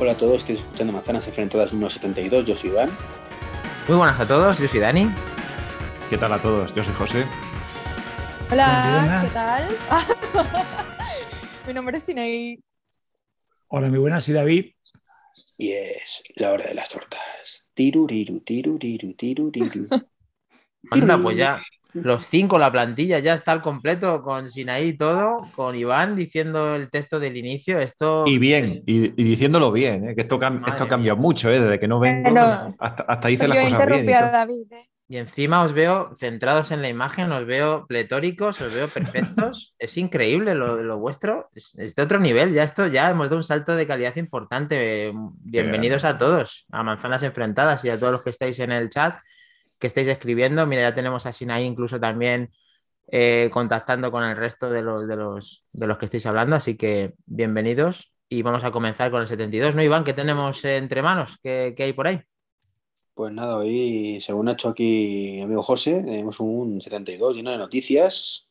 Hola a todos, estoy escuchando Manzanas Enfrentadas 1.72, yo soy Iván. Muy buenas a todos, yo soy Dani. ¿Qué tal a todos? Yo soy José. Hola, ¿qué tal? Mi nombre es Sinaí. Hola, muy buenas, soy David. Y es la hora de las tortas. Tiruriru, tiruriru, tiruriru. Anda, pues ya los cinco, la plantilla ya está al completo con Sinaí y todo, con Iván diciendo el texto del inicio. Esto Y bien, es- y, y diciéndolo bien, ¿eh? que esto, cam- Madre esto mía. cambió mucho, ¿eh? desde que no vengo. Pero- hasta, hasta hice Yo las cosas bien. interrumpí a. David. ¿eh? y encima os veo centrados en la imagen, os veo pletóricos, os veo perfectos. es increíble lo, lo vuestro, es, es de otro nivel. Ya esto, ya hemos dado un salto de calidad importante. Bienvenidos a todos, a Manzanas Enfrentadas y a todos los que estáis en el chat, que estáis escribiendo. Mira, ya tenemos a Sinaí incluso también eh, contactando con el resto de los, de, los, de los que estáis hablando, así que bienvenidos y vamos a comenzar con el 72, ¿no, Iván? ¿Qué tenemos entre manos? ¿Qué, qué hay por ahí? Pues nada, hoy, según ha hecho aquí mi amigo José, tenemos un 72 lleno de noticias.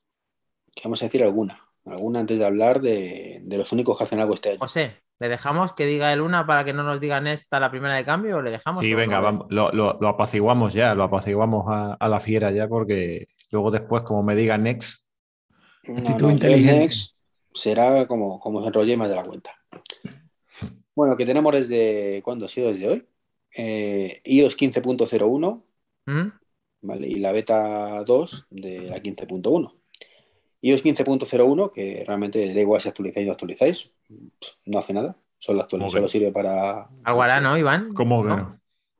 Que vamos a decir alguna. Alguna antes de hablar de, de los únicos que hacen algo este año. José, ¿le dejamos que diga el una para que no nos digan esta la primera de cambio o le dejamos? Sí, venga, vamos, lo, lo- lo apaciguamos ya, lo apaciguamos a, a la fiera ya, porque luego después, como me diga Next, No, Actitud no. Next será como, como se enrolle más de la cuenta. Bueno, que tenemos desde. ¿Cuándo ha sido desde hoy? Eh, iOS 15.01 ¿Mm? ¿vale? y la beta 2 de la 15.1. iOS 15.01, que realmente da igual si actualizáis o no actualizáis, no hace nada, solo, actualiza, ¿Cómo que solo sirve para. Algo hará, ¿no, Iván? ¿cómo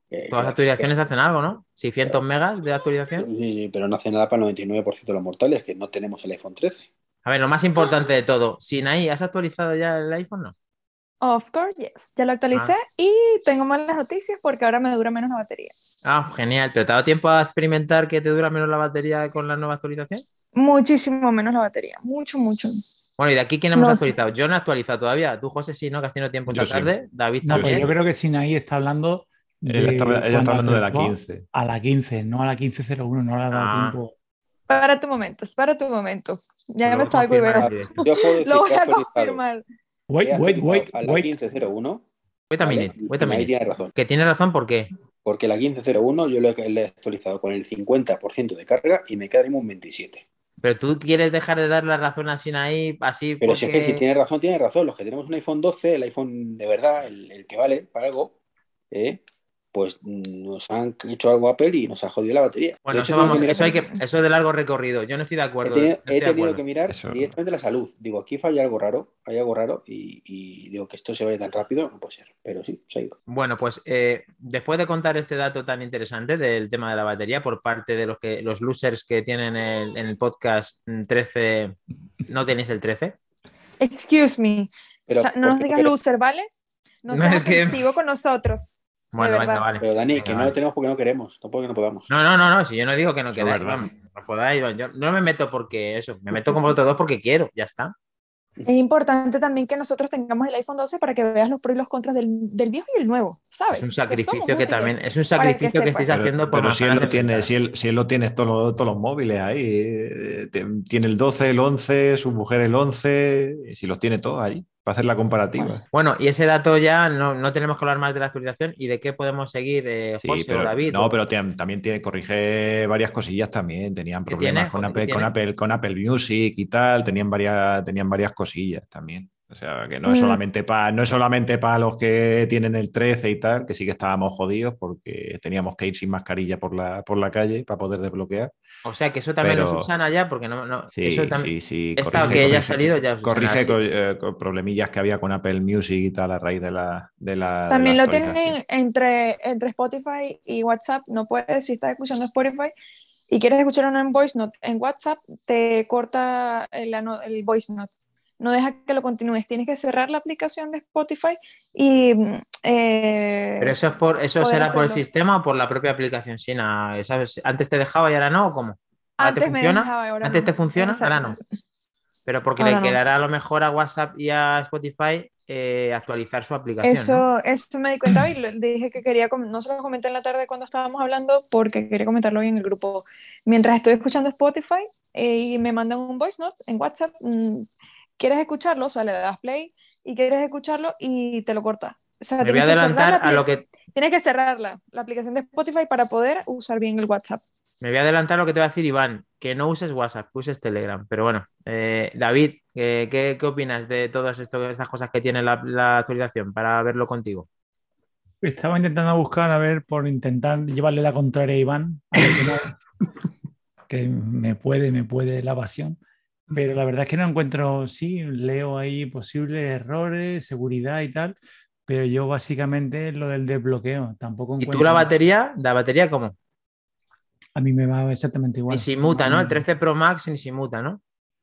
que eh, Todas las actualizaciones hacen algo, ¿no? 600 megas de actualización. Sí, sí, pero no hace nada para el 99% de los mortales, que no tenemos el iPhone 13. A ver, lo más importante de todo, Sinaí, ¿has actualizado ya el iPhone? No. Of course, yes. Ya lo actualicé Ah. y tengo malas noticias porque ahora me dura menos la batería. Ah, genial. ¿Pero te ha dado tiempo a experimentar que te dura menos la batería con la nueva actualización? Muchísimo menos la batería. Mucho, mucho. Bueno, ¿y de aquí quién hemos No sé. actualizado? Yo no he actualizado todavía. Tú, José, sí, ¿no? Que has tenido tiempo Yo esta sí. tarde. David No, también. yo creo que Sinaí está hablando de Ella está, ella está cuando hablando de la actualizó 15. A la 15, no a la 15.01, no le ha dado Ah. tiempo. Para tu momento, es para tu momento. Ya Lo me salgo y veo. Yo Lo voy a confirmar. Wait, wait, wait, a la wait. 15.01. Wait a minute, wait a minute. tiene razón. Que tienes razón, ¿por qué? Porque la 15.01 yo le he actualizado con el 50% de carga y me queda un 27. Pero tú quieres dejar de dar la razón a Sinaí así Pero si es que si tiene razón, tiene razón. Los que tenemos un iPhone 12, el iPhone de verdad, el, el que vale para algo, ¿eh? Pues mm, nos han hecho algo Apple y nos ha jodido la batería. Bueno, hecho, eso, vamos, hay que, eso es de largo recorrido. Yo no estoy de He acuerdo. tenido, no estoy he tenido acuerdo. que mirar Eso- directamente la salud. Digo, aquí falla algo raro, hay algo raro y, y digo que esto se vaya tan rápido, no puede ser. Pero sí, se ha ido. Bueno, pues eh, después de contar este dato tan interesante del tema de la batería por parte de los que los losers que tienen el- en el podcast mm, 13, no tenéis el 13. Excuse me. Pero, O sea, no ¿por nos digas loser, ¿vale? No, No, seas es que- con nosotros. Bueno, venga, vale. Pero Dani, Venga, que no lo tenemos porque no queremos, no porque no podamos. No, no, no, no, si yo no digo que no Eso es queráis, no podáis, yo no me meto porque eso, me meto con vosotros dos porque quiero, ya está. Es importante también que nosotros tengamos el iPhone 12 para que veas los pros y los contras del, del viejo y el nuevo, ¿sabes? Es un Que sacrificio que también, es un que sacrificio que, sepas. estáis haciendo por Pero si él lo tiene, si él, si él lo tiene todos los, todos los móviles ahí, eh, tiene el 12, el 11, su mujer el 11, y si los tiene todos ahí, para hacer la comparativa. Bueno, y ese dato ya no, no tenemos que hablar más de la actualización y de qué podemos seguir, eh, Sí, José pero, o David. no, o- pero te- también tiene, corrige varias cosillas también. Tenían ¿Qué problemas tiene? con, ¿Qué Apple, con? Apple, con Apple Music y tal, tenían varias, tenían varias cosillas también. O sea, que no es Mm. solamente para no es solamente para los que tienen el 13 y tal, que sí que estábamos jodidos porque teníamos que ir sin mascarilla por la, por la calle para poder desbloquear. O sea, que eso también lo subsana ya, porque no, no Sí, eso también- sí, sí. esta que ya ha salido ya corrige usará, co- eh, problemillas que había con Apple Music y tal a raíz de la. De la de También la lo tienen entre, entre Spotify y WhatsApp. No puedes, si estás escuchando Spotify y quieres escucharlo en voice note, en WhatsApp te corta el, el voice note. No deja que lo continúes. Tienes que cerrar la aplicación de Spotify y. mm, eh, Pero eso es por, eso será por el sistema o por la propia aplicación Sina, ¿sabes? Antes te dejaba y ahora no, ¿o cómo? ¿Ahora te antes me funciona? dejaba, ahora ¿Antes no. te funciona? Ahora no. Pero porque Ahora le no. quedará a lo mejor a WhatsApp y a Spotify eh, actualizar su aplicación. ¿no? Eso, eso me di cuenta hoy. dije que quería, no se lo comenté en la tarde cuando estábamos hablando porque quería comentarlo hoy en el grupo. Mientras estoy escuchando Spotify eh, y me mandan un voice note en WhatsApp, mm, ¿quieres escucharlo? O sea, le das play y quieres escucharlo y te lo corta. O sea, Me voy a tienes que cerrar adelantar la a lo que Tienes que cerrarla, la aplicación de Spotify para poder usar bien el WhatsApp. me voy a adelantar a lo que te va a decir Iván, que no uses WhatsApp, que uses Telegram. Pero bueno, eh, David, eh, ¿qué, qué opinas de todas esto- estas cosas que tiene la, la actualización para verlo contigo? Estaba intentando buscar, a ver, por intentar llevarle la contraria a Iván, a ver que, no- que me puede, me puede la pasión. Pero la verdad es que no encuentro, sí, leo ahí posibles errores, seguridad y tal, pero yo básicamente lo del desbloqueo, tampoco ¿Y encuentro. tú la batería? ¿La batería cómo? A mí me va exactamente igual. Ni sin muta, ¿no? El Mm, 13 Pro Max ni sin muta, ¿no?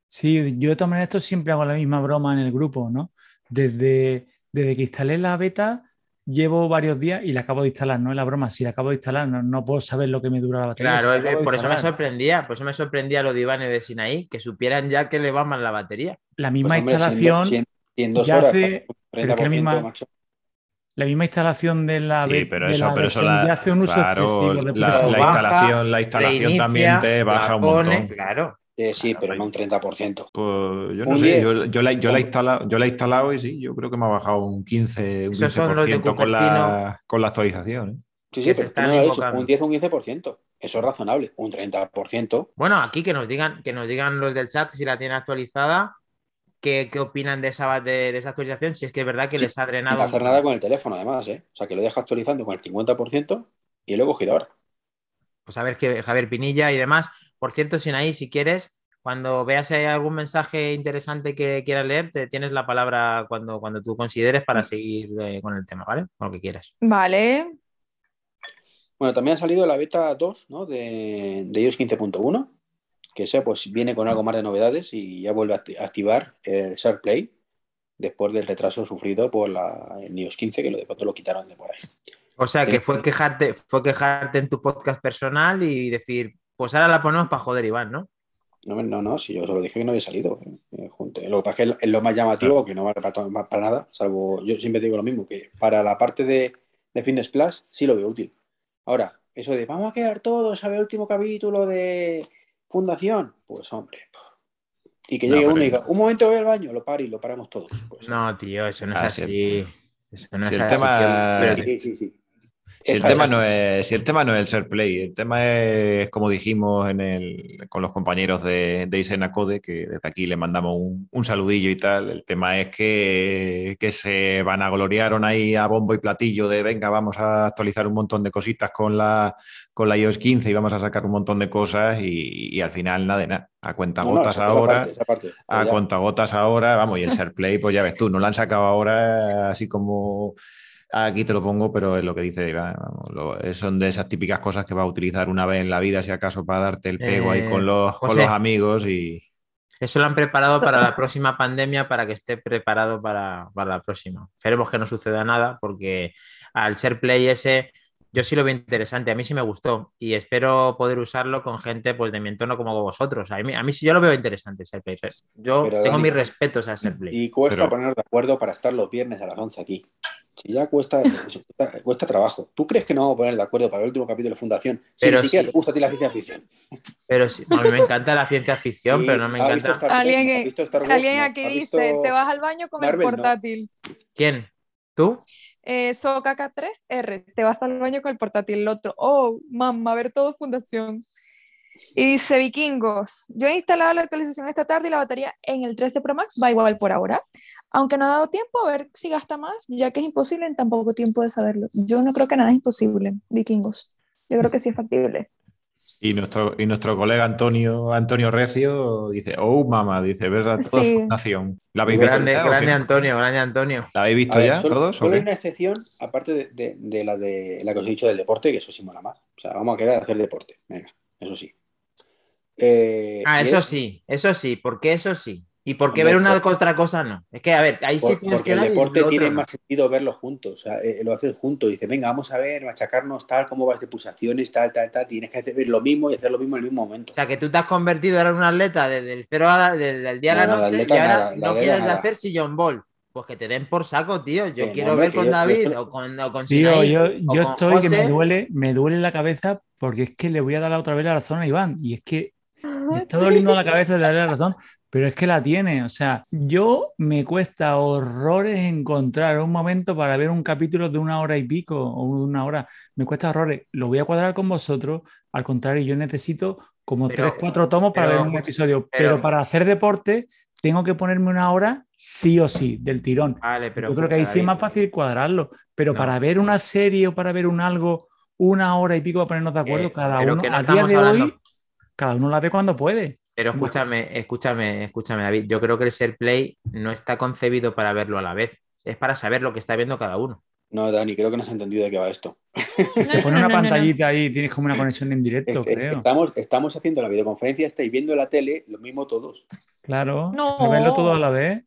Sí, yo de todas maneras esto siempre hago la misma broma en el grupo, ¿no? Desde, desde que instalé la beta, llevo varios días y la acabo de instalar, ¿no? Es la broma, si la acabo de instalar, no, no puedo saber lo que me dura la batería. Claro, si por eso me sorprendía, por eso me sorprendía lo de Iván y de Sinaí, que supieran ya que le va mal la batería. La Pues, misma hombre, do- instalación, si en- si en dos ya horas hace- está pero es que la 30%, misma- macho. la misma instalación de la, Sí, pero eso, la pero eso versión la, ya hace un uso claro, excesivo de la, la Baja, instalación, la instalación Reinicia, también te baja un montón. Claro. Eh, sí, pero no un 30%. Pues yo no Un sé, 10. yo, yo la, yo, la he yo la he instalado y sí, yo creo que me ha bajado un 15, un Esos son los de 15% con la, con la actualización. ¿eh? Sí, sí, pero me lo dicho, invocando. un 10 o un 15%. Eso es razonable. Un 30%. Bueno, aquí que nos digan, que nos digan los del chat si la tienen actualizada, qué, qué opinan de esa, de, de esa actualización, si es que es verdad que Sí, les ha No drenado. va a un hacer nada con el teléfono, además, ¿eh? O sea, que lo deja actualizando con el 50% y lo he cogido ahora. Pues a ver que Javier Pinilla y demás. Por cierto, Sinaí, si quieres, cuando veas si hay algún mensaje interesante que quieras leer, te tienes la palabra cuando, cuando tú consideres para seguir eh, con el tema, ¿vale? Con lo que quieras. Vale. Bueno, también ha salido la beta 2 ¿no? de, de iOS 15.1, que esa pues viene con algo más de novedades y ya vuelve a acti- a activar el SharePlay después del retraso sufrido por la, el iOS 15, que lo de pronto lo quitaron de por ahí. O sea, que fue quejarte, fue quejarte en tu podcast personal y decir, pues ahora la ponemos para joder, Iván, ¿no? No, no, no, si yo solo dije que no había salido. eh, junto. Lo que pasa es que es lo- más llamativo, que no vale para, nada, salvo, yo siempre digo lo mismo, que para la parte de, de Fitness Plus sí lo veo útil. Ahora, eso de vamos a quedar todos a ver el último capítulo de Fundación, pues hombre. Y que No, llegue pero- uno y diga, un momento voy al baño, lo paro y lo paramos todos. Pues, No, tío, eso no es Ah, así. Eso no Si es el así. tema- sí, sí, sí. Si el, tema no es, si el tema no es el share play, el tema es, como dijimos en el, con los compañeros de, de Isena Code, que desde aquí le mandamos un, un saludillo y tal. El tema es que, que se van a gloriaron ahí a bombo y platillo de venga, vamos a actualizar un montón de cositas con la, con la iOS 15 y vamos a sacar un montón de cosas y, y al final nada de nada. A cuenta No, ahora. parte, esa parte. A Ya. contagotas ahora, vamos, y el SharePlay, pues ya ves tú, no lo han sacado ahora así como aquí te lo pongo, pero es lo que dice Iván, vamos, lo- son de esas típicas cosas que vas a utilizar una vez en la vida, si acaso, para darte el pego ahí Eh, con los, con los amigos y Eso lo han preparado para la próxima pandemia, para que esté preparado para, para la próxima. Esperemos que no suceda nada, porque al ser Play ese, yo sí lo veo interesante, a mí sí me gustó y espero poder usarlo con gente pues, de mi entorno como vosotros. A mí, a mí sí yo lo veo interesante, ser Play. Yo Pero, tengo Dani, mis respetos a ser Play. Y cuesta Pero- ponernos de acuerdo para estar los viernes a las 11 aquí. Si ya cuesta, cuesta, cuesta trabajo. ¿Tú crees que no vamos a poner de acuerdo para el último capítulo de Fundación? Si Pero ni siquiera sí. te gusta a ti la ciencia ficción. Pero sí, a mí me encanta la ciencia ficción, pero no me ¿has visto encanta. Alguien ¿No has que- visto Star Wars? Alguien ¿No aquí dice, visto- te vas al baño con Marvel? el No. portátil. ¿Quién? ¿Tú? Eh, SoKK3R, te vas al baño con el portátil. El otro, oh, mamá, a ver todo fundación. Y dice, vikingos, yo he instalado la actualización esta tarde y la batería en el 13 Pro Max va igual por ahora. Aunque no ha dado tiempo a ver si gasta más, ya que es imposible en tan poco tiempo de saberlo. Yo no creo que nada es imposible, vikingos. Yo creo que sí es factible. Y nuestro, y nuestro colega Antonio, Antonio Recio dice, oh mamá, dice, ¿verdad? Toda Sí. fundación. ¿La habéis visto Grande, ya, o qué? grande Antonio, grande Antonio. ¿La habéis visto ver, ya solo, todos? solo hay una excepción, aparte de, de- de la de la que os he dicho del deporte, que eso sí mola más. O sea, vamos a quedar a hacer deporte. Venga, eso sí. Eh, Ah, eso es- sí, eso sí, porque eso sí. ¿Y por qué Hombre, ver una por- cosa otra cosa no? Es que, a ver, ahí sí Por- tienes porque que el deporte lo otro tiene no. más sentido verlo juntos, o sea, eh, lo haces juntos, dice, venga, vamos a ver, machacarnos tal, cómo vas de pulsaciones, tal, tal, tal, tienes que hacer lo mismo y hacer lo mismo en el mismo momento. O sea, que tú te has convertido ahora en un atleta desde el cero a la- desde el día a la noche y ahora nada, no quieres nada. hacer sillón ball. Pues que te den por saco, tío. Yo quiero ver con yo- David estoy- o con, o con Tío, Sinaí yo, yo con estoy que me duele, me duele la cabeza porque es que le voy a dar la otra vez la razón a Iván. Y es que me está Sí. doliendo la cabeza de darle la razón, pero es que la tiene. O sea, yo me cuesta horrores encontrar un momento para ver un capítulo de una hora y pico o una hora. Me cuesta horrores. Lo voy a cuadrar con vosotros. Al contrario, yo necesito como Pero- tres, cuatro tomos para pero- ver un episodio. Pero, pero- para hacer deporte tengo que ponerme una hora sí o sí del tirón. Vale, pero. Yo creo que ahí sí es más fácil cuadrarlo. Pero No. para ver una serie o para ver un algo, una hora y pico para ponernos de acuerdo, Eh, cada uno, no a día de hablando- hoy, cada uno la ve cuando puede. Pero escúchame, escúchame, escúchame, David. Yo creo que el Share Play no está concebido para verlo a la vez. Es para saber lo que está viendo cada uno. No, Dani, creo que no has entendido de qué va esto. Si se pone no, una no, no, no. pantallita ahí, tienes como una conexión en directo, Es- es- creo. Estamos, estamos haciendo la videoconferencia, estáis viendo la tele, lo mismo todos. Claro, No. verlo todo a la vez.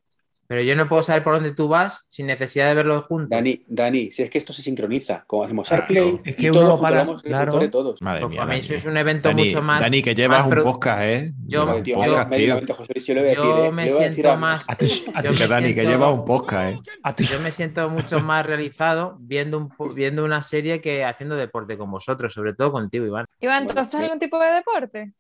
Pero yo no puedo saber por dónde tú vas sin necesidad de verlo juntos. Dani, Dani, si es que esto se sincroniza, como hacemos Claro. AirPlay, Es que y todos para, claro. de todos. Madre Pues mía. para mí Dani. eso es un evento Dani, mucho más. Dani, que llevas más un podcast, ¿eh? Yo- Llevas ¿eh? me decir siento más. A ti- a yo Que Dani, que siento- lleva un podcast, ¿eh? a ti- Yo me siento mucho más realizado viendo, un, viendo una serie que haciendo deporte con vosotros, sobre todo contigo, Iván. Iván, ¿tú haces algún tipo de deporte?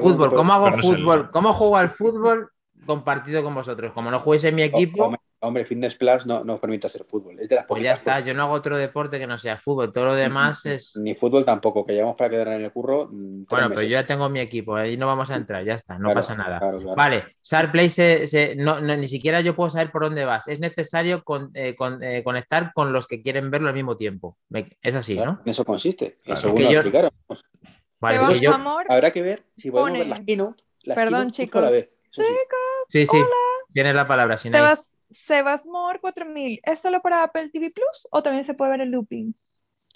Fútbol, ¿cómo hago fútbol? ¿Cómo juego al fútbol compartido con vosotros? Como no juguéis en mi equipo, Hombre, hombre, Fitness Plus no nos permite hacer fútbol. Es de las pues ya está. cosas. Yo no hago otro deporte que no sea fútbol. Todo lo demás es. Ni fútbol tampoco, que llevamos para quedar en el curro. mm, Bueno, pero yo ya tengo mi equipo, ahí no vamos a entrar, ya está, no Claro, pasa nada. claro, claro. Vale, SharePlay se, se- no, no, ni siquiera yo puedo saber por dónde vas. Es necesario con- eh, con- eh, conectar con los que quieren verlo al mismo tiempo. Me- Es así, Claro, ¿no? En eso consiste. Claro. Según Es que lo yo- explicaron. Vale, Sebas yo- Amor, Habrá que ver si podemos Pone- ver las keynote. las Perdón, keynote la chicos. Sí. Sí, sí, tienes la palabra, Sinai. Sebas, Sebas More 4000, ¿es solo para Apple TV Plus o también se puede ver el looping?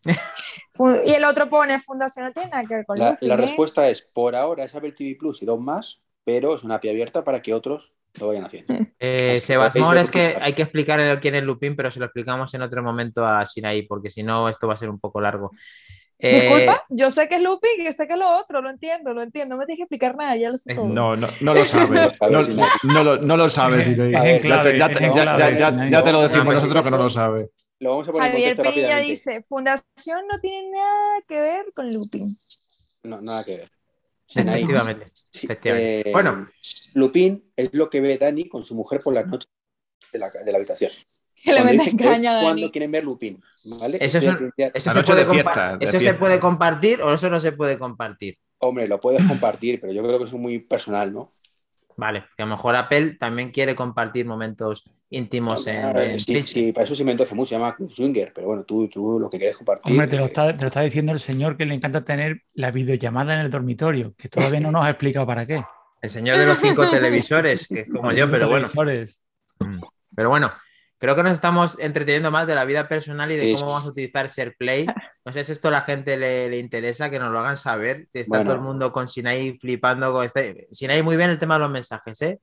Y el otro pone Fundación no tiene nada que ver con La, looping. la ¿eh? respuesta es, por ahora es Apple TV Plus y dos más, pero es una API abierta para que otros lo vayan haciendo. Eh, Sebas podéis Mor, ver es que hay que explicar quién es Lupin, pero se lo explicamos en otro momento a Sinai, porque si no, esto va a ser un poco largo. Eh, Disculpa, yo sé que es looping y sé que es lo otro, lo entiendo, lo entiendo, no me tienes que explicar nada, ya lo sé Eh, todo. No, no, no lo sabes. No, no lo, no lo sabes. Ya te- lo decimos no, nosotros que no lo sabes. Lo vamos a poner Javier Pinilla dice, Fundación no tiene nada que ver con looping. No, nada que ver. Efectivamente. Sí, efectivamente. eh, Bueno. Lupin es lo que ve Dani con su mujer por las noches de la, de la habitación. Que le Cuando caña quieren ver Lupin. ¿vale? Eso es un- ¿Eso, se puede, de fiesta, ¿eso se puede compartir o eso no se puede compartir? Hombre, lo puedes compartir, pero yo creo que es muy personal, ¿no? Vale, que a lo mejor Apple también quiere compartir momentos íntimos en, Ah, en sí, sí, para eso se inventó hace mucho, se llama Club Swinger, pero bueno, tú, tú lo que quieres compartir. Hombre, te lo, está, te lo está diciendo el señor que le encanta tener la videollamada en el dormitorio, que todavía no nos ha explicado para qué. El señor de los cinco televisores, que es como yo, pero bueno. Televisores. Pero bueno, creo que nos estamos entreteniendo más de la vida personal y de Sí, cómo vamos a utilizar SharePlay. No sé si esto a la gente le, le interesa, que nos lo hagan saber. Si está Bueno. todo el mundo con Sinai flipando con este. Sinai, muy bien el tema de los mensajes, ¿eh?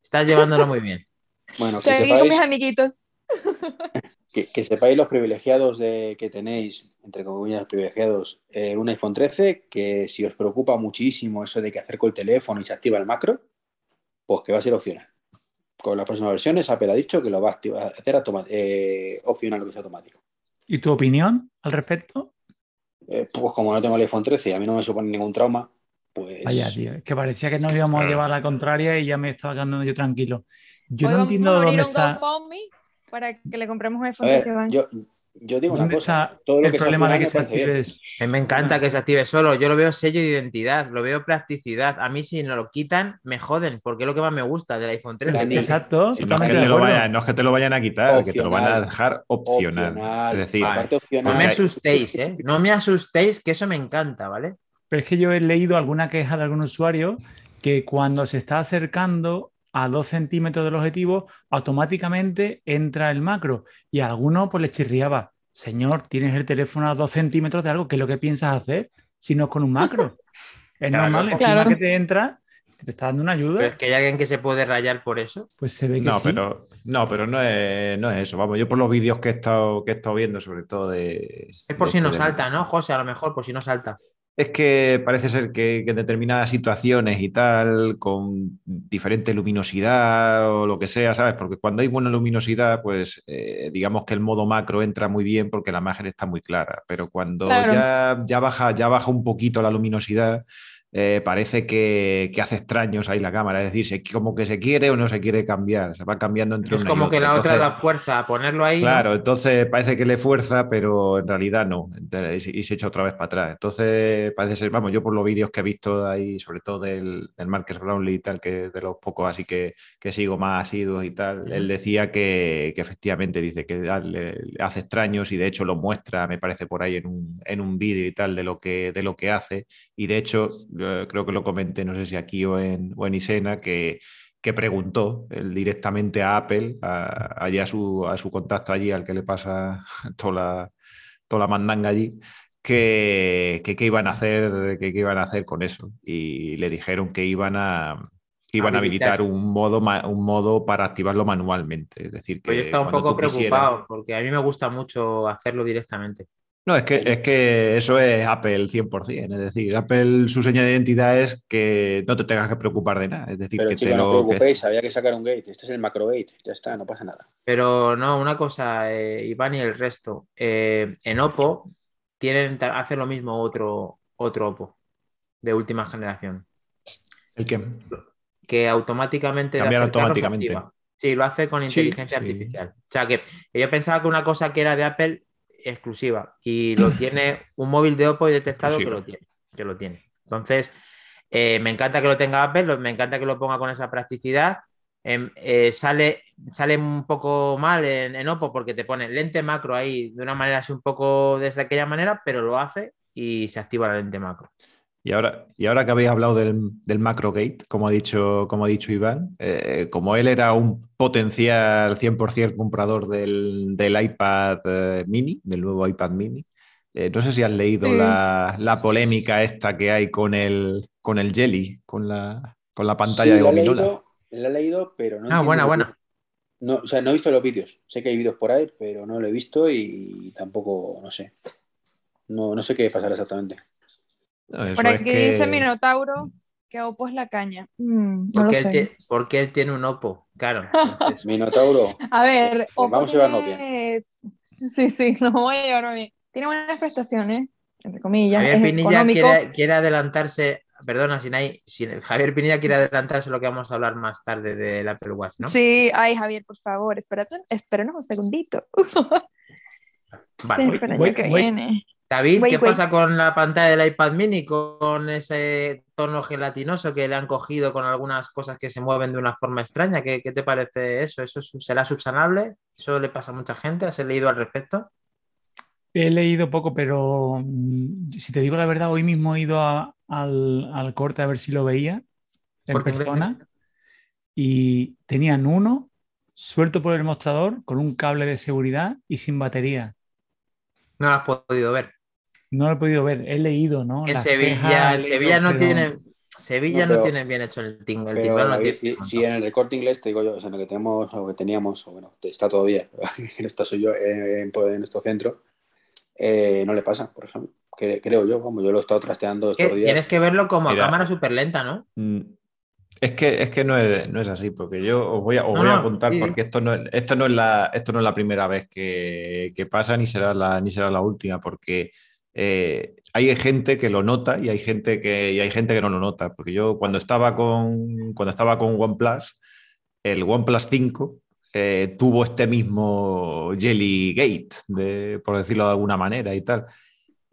Estás llevándolo muy bien. Bueno, que aquí con mis sepáis, amiguitos. que, que sepáis los privilegiados de, que tenéis, entre comillas, privilegiados, en un iPhone 13, que si os preocupa muchísimo eso de que acerco el teléfono y se activa el macro, pues que va a ser opcional. Con las próximas versiones, Apple ha dicho que lo va a activar- hacer eh, opcional, lo que es automático. ¿Y tu opinión al respecto? Eh, pues como no tengo el iPhone 13 y a mí no me supone ningún trauma, pues... Vaya, tío, es que parecía que nos íbamos a llevar a la contraria y ya me estaba quedando yo tranquilo. Yo Hoy no entiendo dónde un está, para que le compremos un iPhone ver, 13 a Iván. yo, yo digo una cosa, todo lo el que problema de opcional que me se active. mí me encanta que se active solo. Yo lo veo sello de identidad, lo veo plasticidad. A mí, si no lo quitan, me joden, porque es lo que más me gusta del iPhone 13. Dani, Exacto, Si no, es que te lo vayan, no es que te lo vayan a quitar, que te lo van a Opcional. dejar opcional. Opcional, Es decir, No opcional. me asustéis, ¿eh? No me asustéis, que eso me encanta, ¿vale? Pero es que yo he leído alguna queja de algún usuario que cuando se está acercando a dos centímetros del objetivo, automáticamente entra el macro. Y a alguno pues le chirriaba, señor, tienes el teléfono a dos centímetros de algo, ¿qué es lo que piensas hacer? Si no es con un macro. Es Claro. normal, encima Claro. que te entra, te está dando una ayuda. Pero es que hay alguien que se puede rayar por eso. Pues se ve que no, sí. pero, no, pero no es, no es eso. Vamos, yo por los vídeos que he estado, que he estado viendo, sobre todo de. Es por de si esto no de- salta, ¿no, José? A lo mejor por si no salta. Es que parece ser que, que en determinadas situaciones y tal, con diferente luminosidad o lo que sea, ¿sabes? Porque cuando hay buena luminosidad, pues eh, digamos que el modo macro entra muy bien porque la imagen está muy clara. Pero cuando Claro. ya, ya, baja, ya baja un poquito la luminosidad, eh, parece que, que, hace extraños ahí la cámara, es decir, se, como que se quiere o no se quiere cambiar, se va cambiando entre es una como y que otra. la Entonces, otra da fuerza a ponerlo ahí. Claro, entonces parece que le fuerza, pero en realidad no, y se echa otra vez para atrás. Entonces parece ser, vamos, yo por los vídeos que he visto ahí, sobre todo del, del Marcus Brownlee y tal, que de los pocos así que, que sigo más asiduos y tal, él decía que, que efectivamente dice que le, le hace extraños y de hecho lo muestra, me parece, por ahí en un, en un vídeo y tal de lo, que, de lo que hace. Y de hecho, creo que lo comenté, no sé si aquí o en, o en Isena, que, que preguntó él directamente a Apple, a, allí a su, a su contacto allí, al que le pasa toda la, toda la mandanga allí, que, que, que iban a hacer, que, que, iban a hacer con eso. Y le dijeron que iban a, que iban a habilitar un modo, un modo para activarlo manualmente. Es decir, que pues yo estaba un poco preocupado quisieras... porque a mí me gusta mucho hacerlo directamente. No, es que, es que eso es Apple 100%. Es decir, Apple su señal de identidad es que no te tengas que preocupar de nada. Es decir, Pero, que te no lo. te preocupéis, que... había que sacar un gate. Este es el macro gate. Ya está, no pasa nada. Pero no, una cosa, eh, Iván y el resto. Eh, en Oppo tienen, hace lo mismo otro, otro Oppo de última generación. ¿El qué? Que automáticamente. Cambiar automáticamente. Sí, lo hace con inteligencia sí, artificial. O sea que yo pensaba que una cosa que era de Apple exclusiva y lo tiene un móvil de Oppo y detectado que lo tiene, que lo tiene. Entonces, eh, me encanta que lo tenga Apple, me encanta que lo ponga con esa practicidad. Eh, eh, sale, sale un poco mal en, en, Oppo porque te pone lente macro ahí de una manera así un poco desde aquella manera, pero lo hace y se activa la lente macro. Y ahora, y ahora que habéis hablado del, del Macrogate, como ha dicho, como ha dicho Iván, eh, como él era un potencial 100% comprador del, del iPad eh, mini, del nuevo iPad mini, eh, no sé si has leído sí. la, la, polémica esta que hay con el, con el Jelly, con la, con la pantalla sí, de gominola. La he leído, la he leído pero no. Ah, buena, buena. No, o sea, no he visto los vídeos. Sé que hay vídeos por ahí, pero no lo he visto y tampoco, no sé. No, no sé qué pasará exactamente. No, Por aquí es que... dice Minotauro que Oppo es la caña. Mm, no porque, lo él tiene, porque, él tiene un Oppo, claro. Entonces... Minotauro. A ver, Oppo vamos tiene... a llevarnos bien. Sí, sí, nos voy a llevarnos bien. Tiene buenas prestaciones, entre comillas. Javier es Pinilla quiere, quiere, adelantarse. Perdona, si hay, si Javier Pinilla quiere adelantarse lo que vamos a hablar más tarde del Apple Watch, ¿no? Sí, ay, Javier, por favor, espérate, espéranos un segundito. Vale, sí, voy, voy, que voy. viene. David, Wait, ¿qué wait. pasa con la pantalla del iPad mini? Con ese tono gelatinoso que le han cogido con algunas cosas que se mueven de una forma extraña. ¿Qué, qué te parece eso? ¿Eso será subsanable? ¿Eso le pasa a mucha gente? ¿Has leído al respecto? He leído poco, pero mm, si te digo la verdad, hoy mismo he ido a, al, al, corte a ver si lo veía en ¿Por persona y tenían uno suelto por el mostrador con un cable de seguridad y sin batería. No lo has podido ver. No lo he podido ver, he leído, ¿no? En Sevilla, el Sevilla no pero... tiene. Sevilla no, no, tiene bien hecho el tingle. El pero, no tiene si, si, en el recorte inglés te digo yo, o sea, lo que tenemos o que teníamos, o bueno, está todavía, en esto soy yo, en, en nuestro centro, eh, no le pasa, por ejemplo. Creo yo, como yo lo he estado trasteando estos días. Tienes que verlo como Mira, a cámara súper lenta, ¿no? Es que, es que no, es, no es así, porque yo os voy a, os voy a contar, sí. porque esto no, es, esto, no es la, esto no es la primera vez que, que pasa, ni será la, ni será la última, porque eh, hay gente que lo nota y hay gente que, y hay gente que no lo nota. Porque yo cuando estaba con, cuando estaba con OnePlus, el OnePlus 5 eh, tuvo este mismo Jelly Gate, de, por decirlo de alguna manera y tal.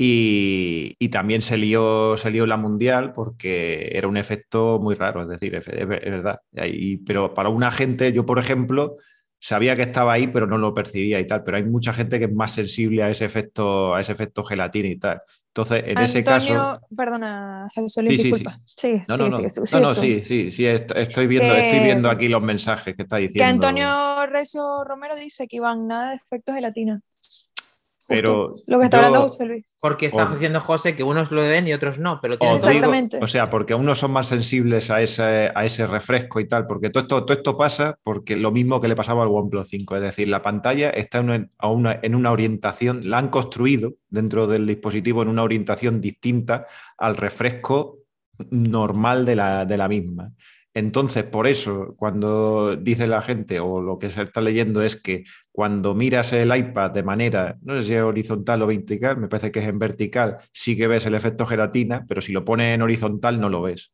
Y, y, también se lió, se lió la mundial porque era un efecto muy raro, es decir, es, verdad. Y, pero para una gente, yo por ejemplo, sabía que estaba ahí, pero no lo percibía y tal. Pero hay mucha gente que es más sensible a ese efecto, a ese efecto gelatina y tal. Entonces, en Antonio, ese caso. Perdona, Jesús, sí, disculpa. Sí, sí. no, no, no, sí, no, no, sí, sí, sí, estoy viendo, que, estoy viendo aquí los mensajes que está diciendo. Que Antonio Recio Romero dice que iban nada de efectos gelatina. Pero lo que está yo, hablando José Luis. Porque está os, diciendo José que unos lo ven y otros no, pero Exactamente. Digo, o sea, porque unos son más sensibles a ese, a ese refresco y tal, porque todo esto, todo esto pasa porque lo mismo que le pasaba al OnePlus 5, es decir, la pantalla está en una, una, en una orientación, la han construido dentro del dispositivo en una orientación distinta al refresco normal de la, de la misma. Entonces, por eso, cuando dice la gente o lo que se está leyendo es que cuando miras el iPad de manera, no sé si es horizontal o vertical, me parece que es en vertical, sí que ves el efecto gelatina, pero si lo pones en horizontal no lo ves.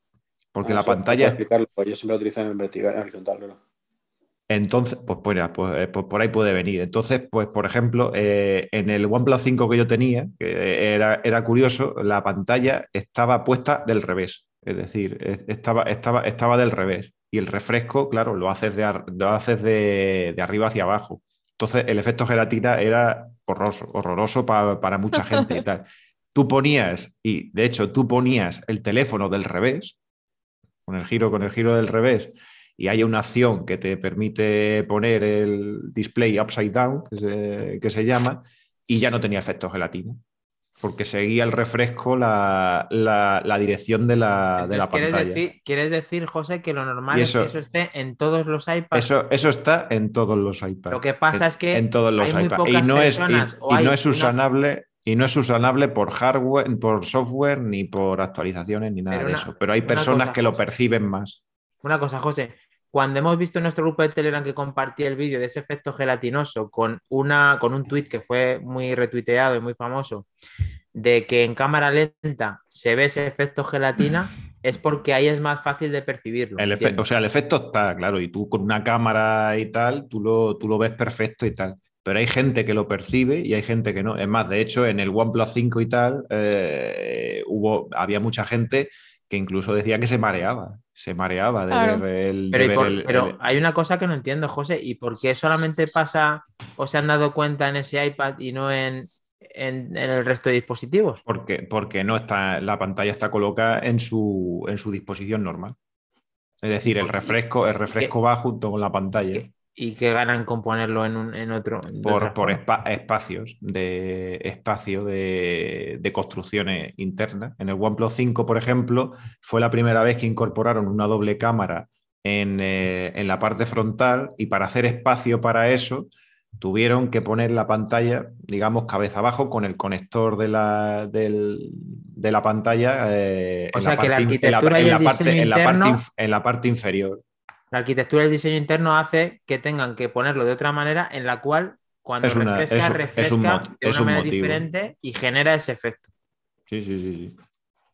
Porque Ah, la pantalla... explicarlo, pues yo siempre lo utilizo en vertical, en horizontal, claro. Entonces, pues, pues, pues, pues por ahí puede venir. Entonces, pues por ejemplo, eh, en el OnePlus 5 que yo tenía, que era, era curioso, la pantalla estaba puesta del revés. Es decir, es- estaba, estaba, estaba del revés. Y el refresco, claro, lo haces de, lo haces de, de arriba hacia abajo. Entonces, el efecto gelatina era horroroso, horroroso pa- para mucha gente y tal. Tú ponías, y de hecho, tú ponías el teléfono del revés, con el giro, con el giro del revés, y hay una acción que te permite poner el display upside down, que se, que se llama, y ya no tenía efecto gelatina, porque seguía el refresco la, la- la dirección de la, de la ¿quieres, pantalla. decir, quieres decir, José, que lo normal Y es eso- que eso esté en todos los iPads. Eso, eso está en todos los iPads. Lo que pasa es que en todos los hay muy iPads. Y pocas no, es, y- hay no es usanable. Y no es usanable por hardware, por software, ni por actualizaciones, ni nada de eso. Pero hay personas cosa, que lo perciben más. Una cosa, José. Cuando hemos visto en nuestro grupo de Telegram que compartí el vídeo de ese efecto gelatinoso con, una, con un tweet que fue muy retuiteado y muy famoso, de que en cámara lenta se ve ese efecto gelatina, es porque ahí es más fácil de percibirlo. El o sea, el efecto está, claro, y tú con una cámara y tal, tú lo, tú lo ves perfecto y tal. Pero hay gente que lo percibe y hay gente que no. Es más, de hecho, en el OnePlus 5 y tal, eh, hubo, había mucha gente que incluso decía que se mareaba. Se mareaba de Claro. ver el. Pero, y ver por- el- pero el- hay una cosa que no entiendo, José, ¿y por qué solamente pasa o se han dado cuenta en ese iPad y no en, en- en el resto de dispositivos? porque, porque no está, la pantalla está colocada en su, en su disposición normal. Es decir, el refresco, el refresco va junto con la pantalla. ¿Qué- ¿Y qué ganan con ponerlo en, un, en otro? por, por espa- espacios de espacio de, de construcciones internas. En el OnePlus 5, por ejemplo, fue la primera vez que incorporaron una doble cámara en, eh, en la parte frontal y para hacer espacio para eso tuvieron que poner la pantalla, digamos, cabeza abajo con el conector de la, del- de la pantalla eh, en la parte inferior. La arquitectura y el diseño interno hace que tengan que ponerlo de otra manera en la cual cuando Es una- refresca, es refresca es un mot- de una un manera motivo. diferente y genera ese efecto. Sí, sí, sí. sí.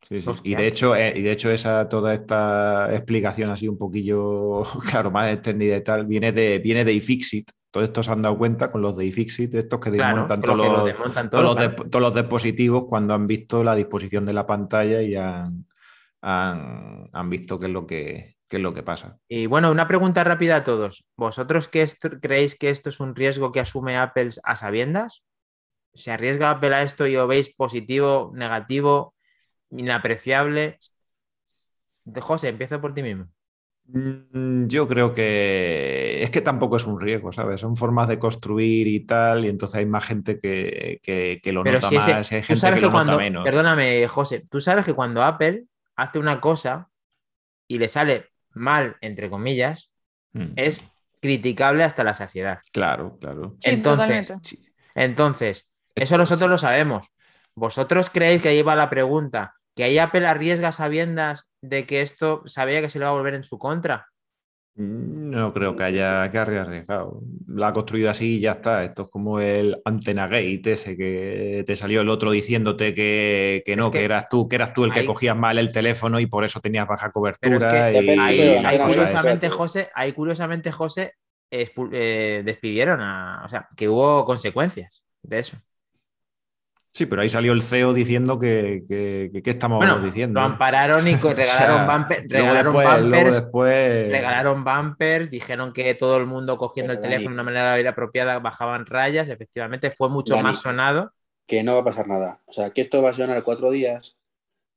Sí, sí. Y de hecho, eh, y de hecho esa, toda esta explicación así un poquillo, claro, más extendida y tal, viene de, viene de iFixit. Todos estos se han dado cuenta con los de iFixit, estos que Claro, desmontan todos, que los, desmontan todos, todo, los todos los dispositivos cuando han visto la disposición de la pantalla y han, han, han visto qué es lo que, qué es lo que pasa. Y bueno, una pregunta rápida a todos. ¿Vosotros qué creéis que esto es un riesgo que asume Apple a sabiendas? ¿Se arriesga Apple a esto y lo veis positivo, negativo, inapreciable? José, empiezo por ti mismo. Mm, Yo creo que es que tampoco es un riesgo, ¿sabes? Son formas de construir y tal, y entonces hay más gente que, que- que lo Pero nota si ese- más, y hay tú gente sabes que que lo nota cuando, menos. perdóname, José, tú sabes que cuando Apple hace una cosa y le sale mal, entre comillas, Mm, es criticable hasta la saciedad. Claro, claro. Sí, Entonces, totalmente. Entonces, eso nosotros lo sabemos. ¿Vosotros creéis que ahí va la pregunta? ¿Que ahí Apple arriesga sabiendas de que esto sabía que se le va a volver en su contra? Mm, No creo que haya que arriesgado. La ha construido así y ya está. Esto es como el antena gate ese que te salió el otro diciéndote que, que no, Es que que, eras tú, que eras tú el que cogías mal el teléfono y por eso tenías baja Pero es cobertura. que y, depende, ahí, curiosamente. José, ahí curiosamente, José, eh, despidieron a. O sea, que hubo consecuencias de eso. Sí, pero ahí salió el CEO diciendo que, que, que- ¿qué estamos Bueno, diciendo? lo ampararon y regalaron, O sea, bumper- luego regalaron después- luego bumpers. después- Regalaron bumpers, dijeron que todo el mundo cogiendo el teléfono de una manera apropiada bajaban rayas. Efectivamente, fue mucho Dani. más sonado. que no va a pasar nada. O sea, que esto va a sonar cuatro días.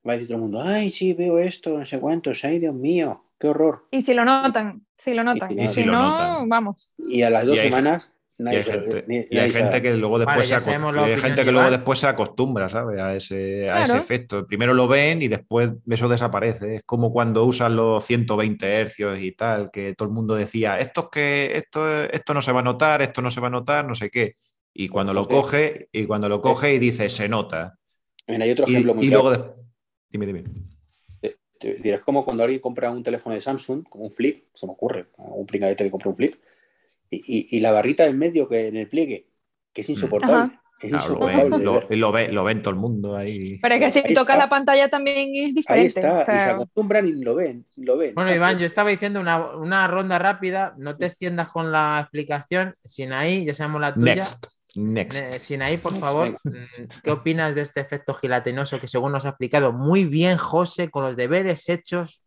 Va a decir todo el mundo, ay, sí, veo esto, no sé cuántos, ay, Dios mío, qué horror. Y si lo notan, si lo notan. Y si si lo no, notan. vamos. Y a las dos Y hay- semanas, Y hay se- gente, ni- y hay nadie gente sabe. que luego después Vale, se hay gente que luego después se acostumbra, ¿sabes? A ese, a ese efecto. Primero lo ven y después eso desaparece. Es como cuando usan los 120 hercios y tal, que todo el mundo decía, esto es que esto, esto no se va a notar, esto no se va a notar, no sé qué. Y cuando lo coge, y cuando lo coge y dice, se nota. Mira, hay otro Y, ejemplo muy y claro. luego de- Dime, dime. Te dirás como cuando alguien compra un teléfono de Samsung, como un flip, se me ocurre, un pringadete que compra un flip, y, la barrita en medio que en el pliegue, que es insoportable. Ajá. Es Claro, lo, insoportable. ven, lo, ve, lo ven todo el mundo ahí. Pero es que si Ahí tocas está. la pantalla también es Ahí diferente. está, o y se acostumbran y lo ven, lo ven. Bueno, Iván, yo estaba diciendo una, una ronda rápida, no te extiendas con la explicación. Sinaí, ya sabemos la tuya. Next. Next. Sinaí, por favor, mm, ¿qué opinas de este efecto gelatinoso que según nos ha explicado muy bien José, con los deberes hechos?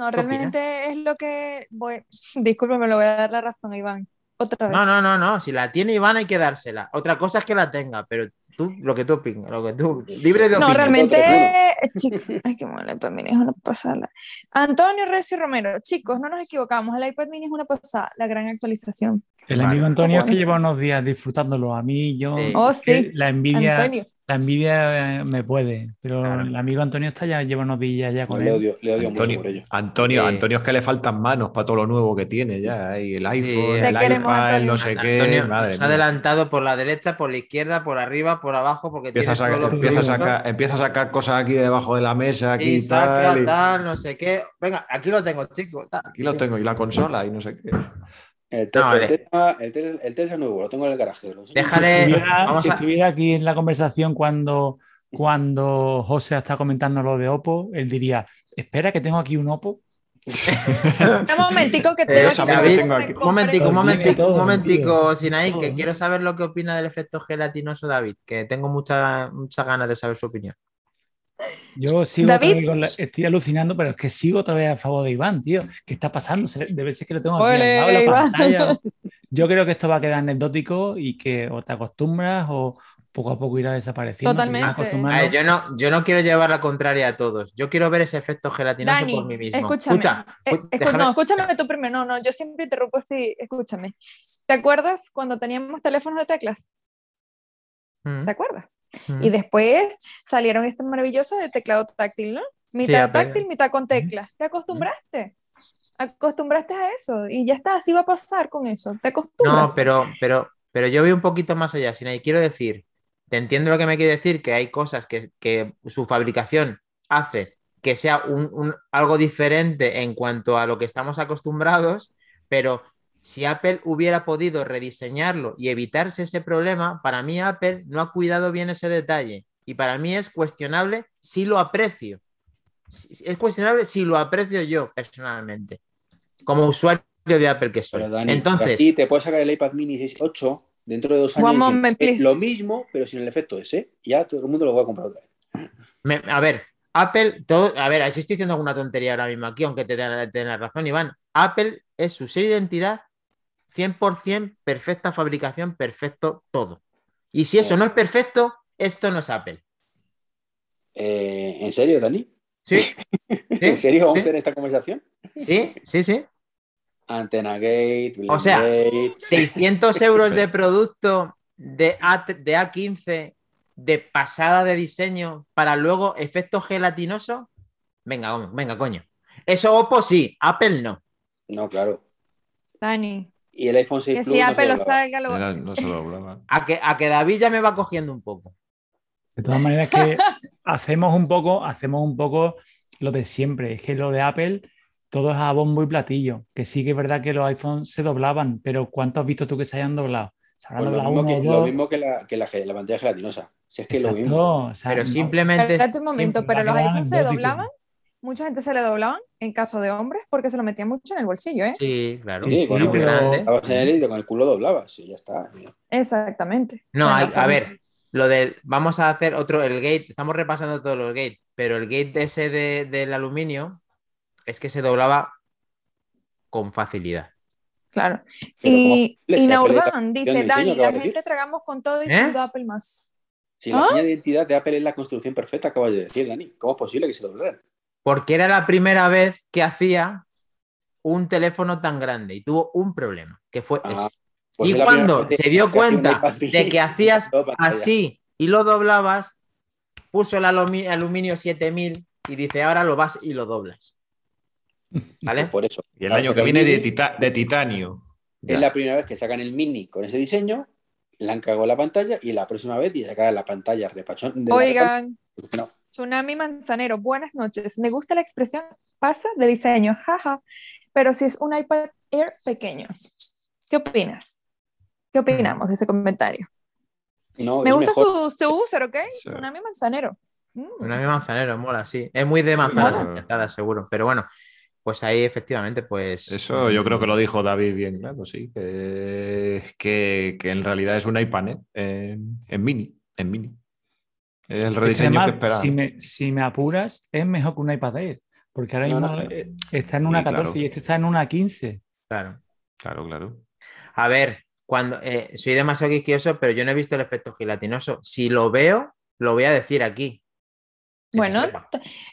No, realmente es lo que voy. Discúlpeme, le voy a dar la razón a Iván. Otra vez. No, no, no, no, si la tiene Iván hay que dársela. Otra cosa es que la tenga, pero tú, lo que tú opinas, lo que tú, libre de No, opinión. realmente, Otro chicos, ay, qué mal, el iPad mini es una pasada. Antonio Recio Romero, chicos, no nos equivocamos, el iPad mini es una pasada, la gran actualización. El amigo Antonio es que lleva unos días disfrutándolo. A mí, yo. Sí. Oh, sí, La envidia, Antonio. La envidia eh, me puede. Pero Claro. el amigo Antonio está ya, lleva unos días ya No, con le él. odio, le odio mucho Antonio, por ello. Antonio. Antonio es que le faltan manos para todo lo nuevo que tiene ya. Y el iPhone, el iPad, el no Antonio. sé Antonio qué. Madre se ha adelantado por la derecha, por la izquierda, por arriba, por abajo, porque Empieza a, tiene sacar, los empieza, a sacar, empieza a sacar cosas aquí debajo de la mesa, aquí y saca tal. y- tal, no sé qué. Venga, aquí lo tengo, chicos. tal. Aquí lo tengo, y la consola, y no sé qué. El, No, el vale. Tesla, el, Tesla- el Tesla nuevo, lo tengo en el garaje. lo. Déjale. Si estuviera, Vamos si a- estuviera aquí en la conversación cuando, cuando José está comentando lo de Oppo, él diría: Espera, que tengo aquí un Oppo. Un momentico que Eh, tengo eso aquí. tengo aquí. Un momentico, un momentico, un momentico. Sinaí, que quiero saber lo que opina del efecto gelatinoso David, que tengo muchas muchas ganas de saber su opinión. Yo sigo David. con la- estoy alucinando, pero es que sigo otra vez a favor de Iván, tío. ¿Qué está pasando? Debe ser que lo tengo aquí al Ole, lado de la pantalla. Yo creo que esto va a quedar anecdótico y que o te acostumbras o poco a poco irá desapareciendo. Totalmente. yo no, yo no quiero llevar la contraria a todos. Yo quiero ver ese efecto gelatinoso Dani, por mí mismo. escúchame. Escucha, Eh, escu- escu- déjame- no, escúchame tú primero. No, no, yo siempre interrumpo así. Escúchame. ¿Te acuerdas cuando teníamos teléfonos de teclas? Mm, ¿Te acuerdas? Y después salieron este maravilloso de teclado táctil, ¿no? Mitad Apple. táctil, mitad con teclas. ¿Te acostumbraste? Acostumbraste a eso y ya está, así va a pasar con eso. Te acostumbras. No, pero, pero, pero yo voy un poquito más allá, Sinaí. Quiero decir, te entiendo lo que me quiere decir, que hay cosas que, que su fabricación hace que sea un, un- algo diferente en cuanto a lo que estamos acostumbrados, pero si Apple hubiera podido rediseñarlo y evitarse ese problema, para mí Apple no ha cuidado bien ese detalle. Y para mí es cuestionable si lo aprecio. Si- Es cuestionable si lo aprecio yo personalmente, como usuario de Apple que soy. Pero Dani, Entonces, así te puedes sacar el iPad mini 6.8 dentro de dos años. Moment, lo mismo, pero sin el efecto ese. Ya todo el mundo lo va a comprar otra vez. Me- a ver, Apple, todo, a ver, ahí sí estoy diciendo alguna tontería ahora mismo aquí, aunque te tengas razón, Iván. Apple es su sello de identidad 100% perfecta fabricación, perfecto todo. Y si eso no es perfecto, esto no es Apple. Eh, ¿En serio, Dani? ¿Sí? ¿En serio vamos a sí. tener esta conversación? Sí, sí, sí. Antena Gate, O sea, Gate. 600 euros de producto de, A, de A15 de pasada de diseño para luego efecto gelatinoso. Venga, vamos, venga, coño. Eso Oppo sí, Apple no. No, claro. Dani, Y el iPhone 6 que Plus si no se Apple lo salga, lo... Era- no se lo. A que, a que David ya me va cogiendo un poco. De todas maneras que hacemos un poco, hacemos un poco lo de siempre. Es que lo de Apple, todo es a bombo y platillo. Que sí que es verdad que los iPhones se doblaban, pero ¿cuántos has visto tú que se hayan doblado? Se lo, mismo uno que, o lo dos. mismo que la, que la, pantalla gelatinosa. Si es que lo mismo. o sea, Pero simplemente. Espérate un momento, pero los iPhones se doblaban, mucha gente se le doblaban en caso de hombres porque se lo metían mucho en el bolsillo, ¿eh? Sí, claro. Sí, Sí, bueno, pero- grande. En el y con el culo doblabas y ya está. Exactamente. No, hay- a ver, lo del. Vamos a hacer otro. El gate. Estamos repasando todos los gates, pero el gate ese de- del aluminio es que se doblaba con facilidad. Claro. Pero Y, y dice, de Dani, ¿qué va la decir? gente tragamos con todo ¿Eh? diciendo Apple más. Si la ¿Ah? señal de identidad de Apple es la construcción perfecta, acabas de decir, Dani. ¿Cómo es posible que se doblaran? Porque era la primera vez que hacía un teléfono tan grande y tuvo un problema, que fue Ah, ese. Pues y cuando se dio cuenta de que hacías así y lo doblabas, puso el alumi- aluminio 7000 y dice, ahora lo vas y lo doblas. ¿Vale? Por eso. Y el Claro, año que viene de, mini tita- de titanio. Es la primera vez que sacan el mini con ese diseño, le han cagado la pantalla y la próxima vez y sacarán la pantalla repachón. de Oigan. No, Tsunami Manzanero, buenas noches. Me gusta la expresión pasa de diseño, jaja, pero si es un iPad Air pequeño. ¿Qué opinas? ¿Qué opinamos de ese comentario? No, Me gusta su, su user, ¿ok? Sí. Tsunami Manzanero. Mm. Tsunami manzanero, mola, sí. Es muy de manzanas encantadas, seguro. Pero bueno, pues ahí efectivamente, pues. Eso yo creo que lo dijo David bien claro, sí. Que, que, que en realidad es un iPad ¿eh? en, en mini. En mini. Es el Es que rediseño que esperaba. si, me, si me apuras, es mejor que un iPad Air. Porque ahora No, mismo no, no. eh, está en una Sí, claro. 14 y este está en una 15. Claro. Claro, claro. A ver, cuando eh, soy demasiado quisquilloso, pero yo no he visto el efecto gelatinoso. Si lo veo, lo voy a decir aquí. Bueno,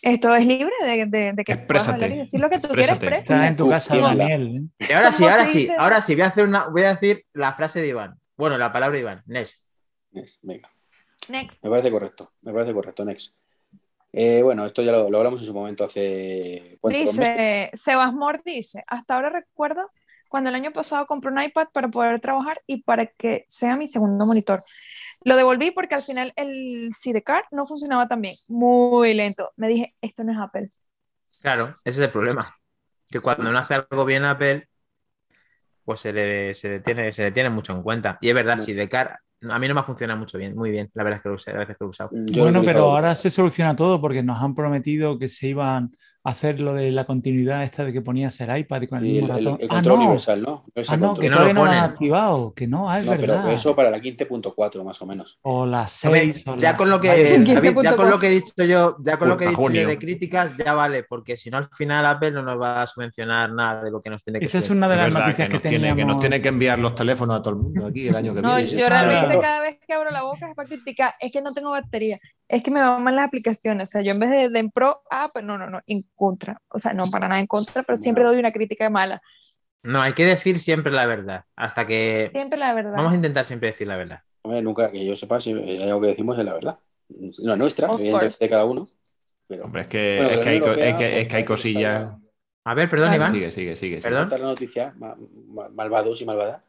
esto es libre de, de- de que puedas hablar y decir lo que tú quieras. exprésate. expresa. Está en tu casa. Daniel. ¿eh? Y ahora sí, ¿Cómo ahora sí, dice? ahora sí, voy a hacer una, voy a decir la frase de Iván. Bueno, la palabra de Iván. Next. Next, Venga, Next. me parece correcto. Me parece correcto, Next. Eh, bueno, esto ya lo, lo hablamos en su momento hace. Dice, Sebas Mor dice, hasta ahora recuerdo cuando el año pasado compré un iPad para poder trabajar y para que sea mi segundo monitor. Lo devolví porque al final el Sidecar no funcionaba tan bien, muy lento. Me dije, esto no es Apple. Claro, ese es el problema. Que cuando no hace algo bien Apple, pues se le, se le tiene, se le tiene mucho en cuenta. Y es verdad, No. si de cara. A mí no me funciona mucho bien, muy bien, la verdad es que lo usé, la veces que lo he usado. Yo bueno, pero ahora se soluciona todo porque nos han prometido que se iban hacer lo de la continuidad esta de que ponías el iPad y con el Sí, mismo el, el- ratón. el ah, control no, universal, ¿no? Ah, no, control. que no lo no lo han ponen. activado, que no, ah, es No, verdad. pero eso para la 15.4 más o menos. O la Hombre, 6. o ya la- con lo que Vaya, David, 15.4. ya con lo que he dicho yo, ya con lo que he dicho yo de críticas, ya vale, porque si no al final Apple no nos va a subvencionar nada de lo que nos tiene que Esa es una de las noticias que que, nos, tiene, que nos tiene que enviar los teléfonos a todo el mundo aquí el año que No, viene. yo Ah, realmente claro. cada vez que abro la boca es para criticar, es que no tengo batería, es que me van mal las aplicaciones, o sea, yo en vez de, de en pro, ah, pues no, no, no, en contra, o sea, no para nada en contra, pero siempre No. doy una crítica mala, No, hay que decir siempre la verdad. Hasta que. siempre la verdad. Vamos a intentar siempre decir la verdad. Hombre, nunca que yo sepa si hay algo que decimos es la verdad. No es nuestra, Of evidentemente de cada uno. Pero Hombre, es que, Bueno, es la que hay, Europea, es que- es que hay cosillas. A ver, perdón. Iván. Sigue, sigue, sigue. Perdón. contar la noticia, ma- ma- malvados y malvada,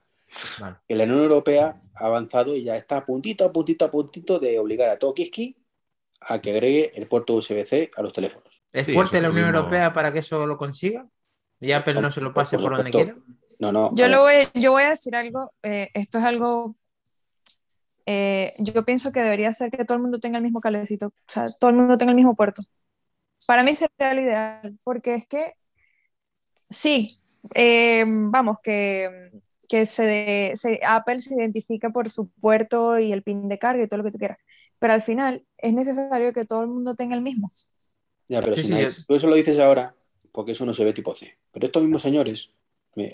Vale. que la Unión Europea ha avanzado y ya está a puntito, a puntito, a puntito de obligar a todo Kiski a que agregue el puerto USB-C a los teléfonos. ¿Es Sí, fuerte la Unión tuvimos- Europea para que eso lo consiga? ¿Y Apple no se lo pase por donde supuesto. quiera? No, no. Yo, lo voy, yo voy a decir algo, eh, esto es algo, eh, yo pienso que debería ser que todo el mundo tenga el mismo cablecito, o sea, todo el mundo tenga el mismo puerto. Para mí sería lo ideal, porque es que, sí, eh, vamos, que, que se, de- se- Apple se identifica por su puerto y el pin de carga y todo lo que tú quieras, pero al final es necesario que todo el mundo tenga el mismo. Ya, pero Sí, si sí, no es- tú eso lo dices ahora porque es un USB tipo C. Pero estos mismos señores,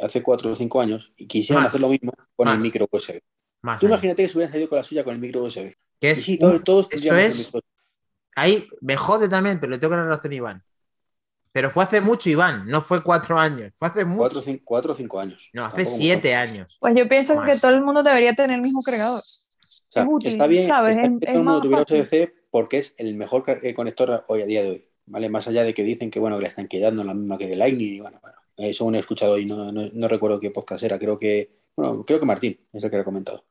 hace 4 o 5 años, y quisieran Más. hacer lo mismo con el micro USB. Más. Tú imagínate que se hubieran salido con la suya con el micro USB. Que Y es sí, todo- un- todos esto el es- micro Ahí me jode también, pero le tengo que dar razón a Iván. Pero fue hace mucho, Iván. No fue cuatro años. Fue hace mucho. 4 o 5, cuatro o cinco años. No, hace Tampoco siete mucho. años. Pues yo pienso Más. que todo el mundo debería tener el mismo cargador. O sea, es útil, está bien, ¿sabes? está Es- que es todo el mundo tuviera. USB-C porque es el mejor eh, conector hoy a día de hoy. ¿vale? Más allá de que dicen que bueno que la están quedando la misma que de Lightning y bueno, bueno, eso no he escuchado y no, no, no recuerdo qué podcast era, creo que bueno, creo que Martín es el que lo ha comentado.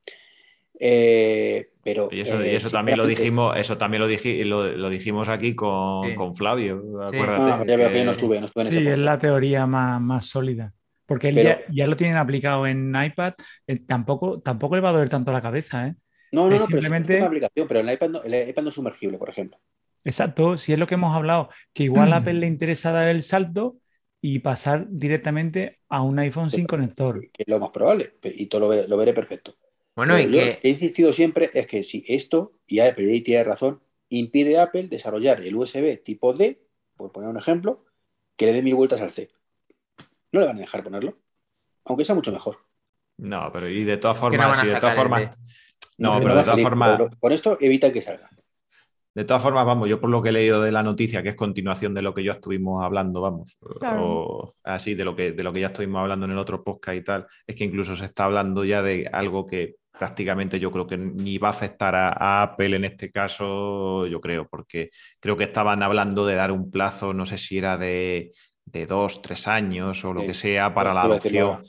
Eh, pero Y eso, eh, y eso también lo dijimos, eso también lo, diji- lo, lo dijimos aquí con, Sí. con Flavio, Sí. acuérdate. Ah, ya veo que que- yo no estuve, no estuve en ese Sí, es la teoría más, más sólida. Porque él Pero- ya, ya lo tienen aplicado en iPad, eh, tampoco, tampoco le va a doler tanto la cabeza, ¿eh? No, no, es no, pero simplemente- es una aplicación, pero el iPad, no, el iPad no es sumergible, por ejemplo. Exacto, si es lo que hemos hablado, que igual a Apple le interesa dar el salto y pasar directamente a un iPhone sin conector. que es lo más probable, y todo lo, ve- lo veré perfecto. Bueno, Pero y que. he insistido siempre es que si esto, y Apple ahí tiene razón, impide a Apple desarrollar el USB tipo D, por poner un ejemplo, que le dé mil vueltas al C. No le van a dejar ponerlo, aunque sea mucho mejor. No, pero y de todas no formas, van a sí, de todas el formas, No, pero de todas formas, con esto evita que salga. de todas formas, vamos, yo por lo que he leído de la noticia, que es continuación de lo que ya estuvimos hablando, vamos, Claro. o así, de lo que, de lo que ya estuvimos hablando en el otro podcast y tal, es que incluso se está hablando ya de algo que prácticamente yo creo que ni va a afectar a, a Apple en este caso, yo creo, porque creo que estaban hablando de dar un plazo, no sé si era de, de dos, tres años o lo Sí, que sea, para la adopción.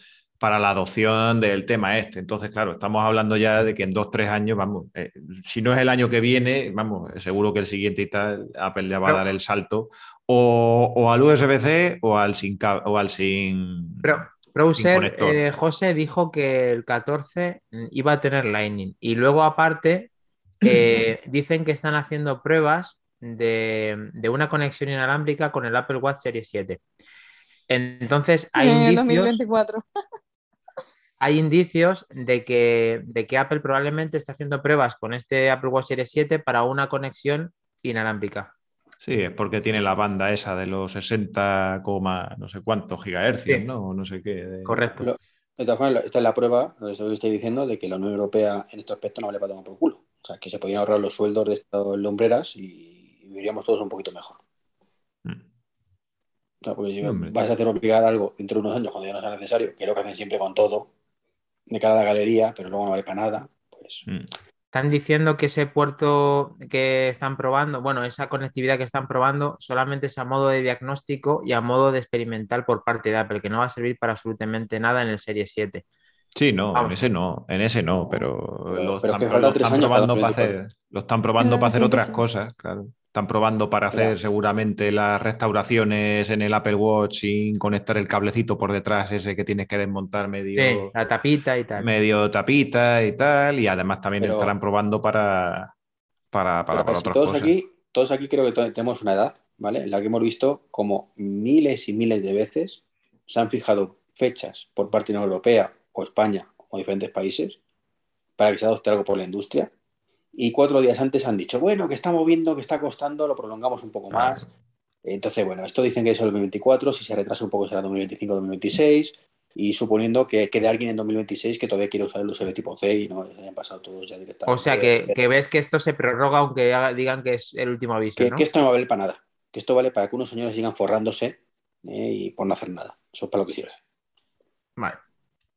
Para la adopción del tema este. Entonces, claro, estamos hablando ya de que en dos, tres años, vamos, eh, si no es el año que viene, vamos, seguro que el siguiente y tal, Apple le va a dar el salto o, al USB-C o al sin... O al sin... Pero, Browser, eh, José dijo que el 14 iba a tener Lightning y luego aparte eh, dicen que están haciendo pruebas de, una conexión inalámbrica con el Apple Watch Series 7. Entonces, hay indicios, 2024. Hay indicios de que, de que Apple probablemente está haciendo pruebas con este Apple Watch Series 7 para una conexión inalámbrica. Sí, es porque tiene la banda esa de los 60, no sé cuántos gigahercios, ¿no? No sé qué. Correcto. de todas formas, esta es la prueba, eso que estoy diciendo, de que la Unión Europea en este aspecto no le va a tomar por culo. O sea, que se podían ahorrar los sueldos de estas lumbreras y viviríamos todos un poquito mejor. Mm. O sea, porque vas a hacer obligar algo dentro de unos años cuando ya no sea necesario, que es lo que hacen siempre con todo, de cara a la galería, pero luego no vale para nada, pues. Mm. Están diciendo que ese puerto que están probando, bueno, esa conectividad que están probando solamente es a modo de diagnóstico y a modo de experimental por parte de Apple, que no va a servir para absolutamente nada en el Serie 7. Sí, no, en ese no, en ese no, pero, lo, están, probando para hacer, lo están probando para hacer otras cosas, claro. Están probando para hacer seguramente las restauraciones en el Apple Watch sin conectar el cablecito por detrás, ese que tienes que desmontar medio. la tapita y tal. Medio tapita y tal. Y además también estarán probando para, para, para, otras todos cosas. Aquí, todos aquí creo que tenemos una edad, ¿vale? En la que hemos visto como miles y miles de veces se han fijado fechas por parte de la Unión Europea o España o diferentes países para que se adopte algo por la industria y cuatro días antes han dicho, bueno, que está moviendo, que está costando, lo prolongamos un poco más. Entonces, bueno, esto dicen que es el 2024, si se retrasa un poco será 2025-2026, y suponiendo que quede alguien en 2026 que todavía quiere usar el USB tipo C y no hayan pasado todos ya directamente. O sea, que, ves que esto se prorroga aunque digan que es el último aviso. Que, esto no va a valer para nada, que esto vale para que unos señores sigan forrándose eh, y por no hacer nada. Eso es para lo que sirve. Vale.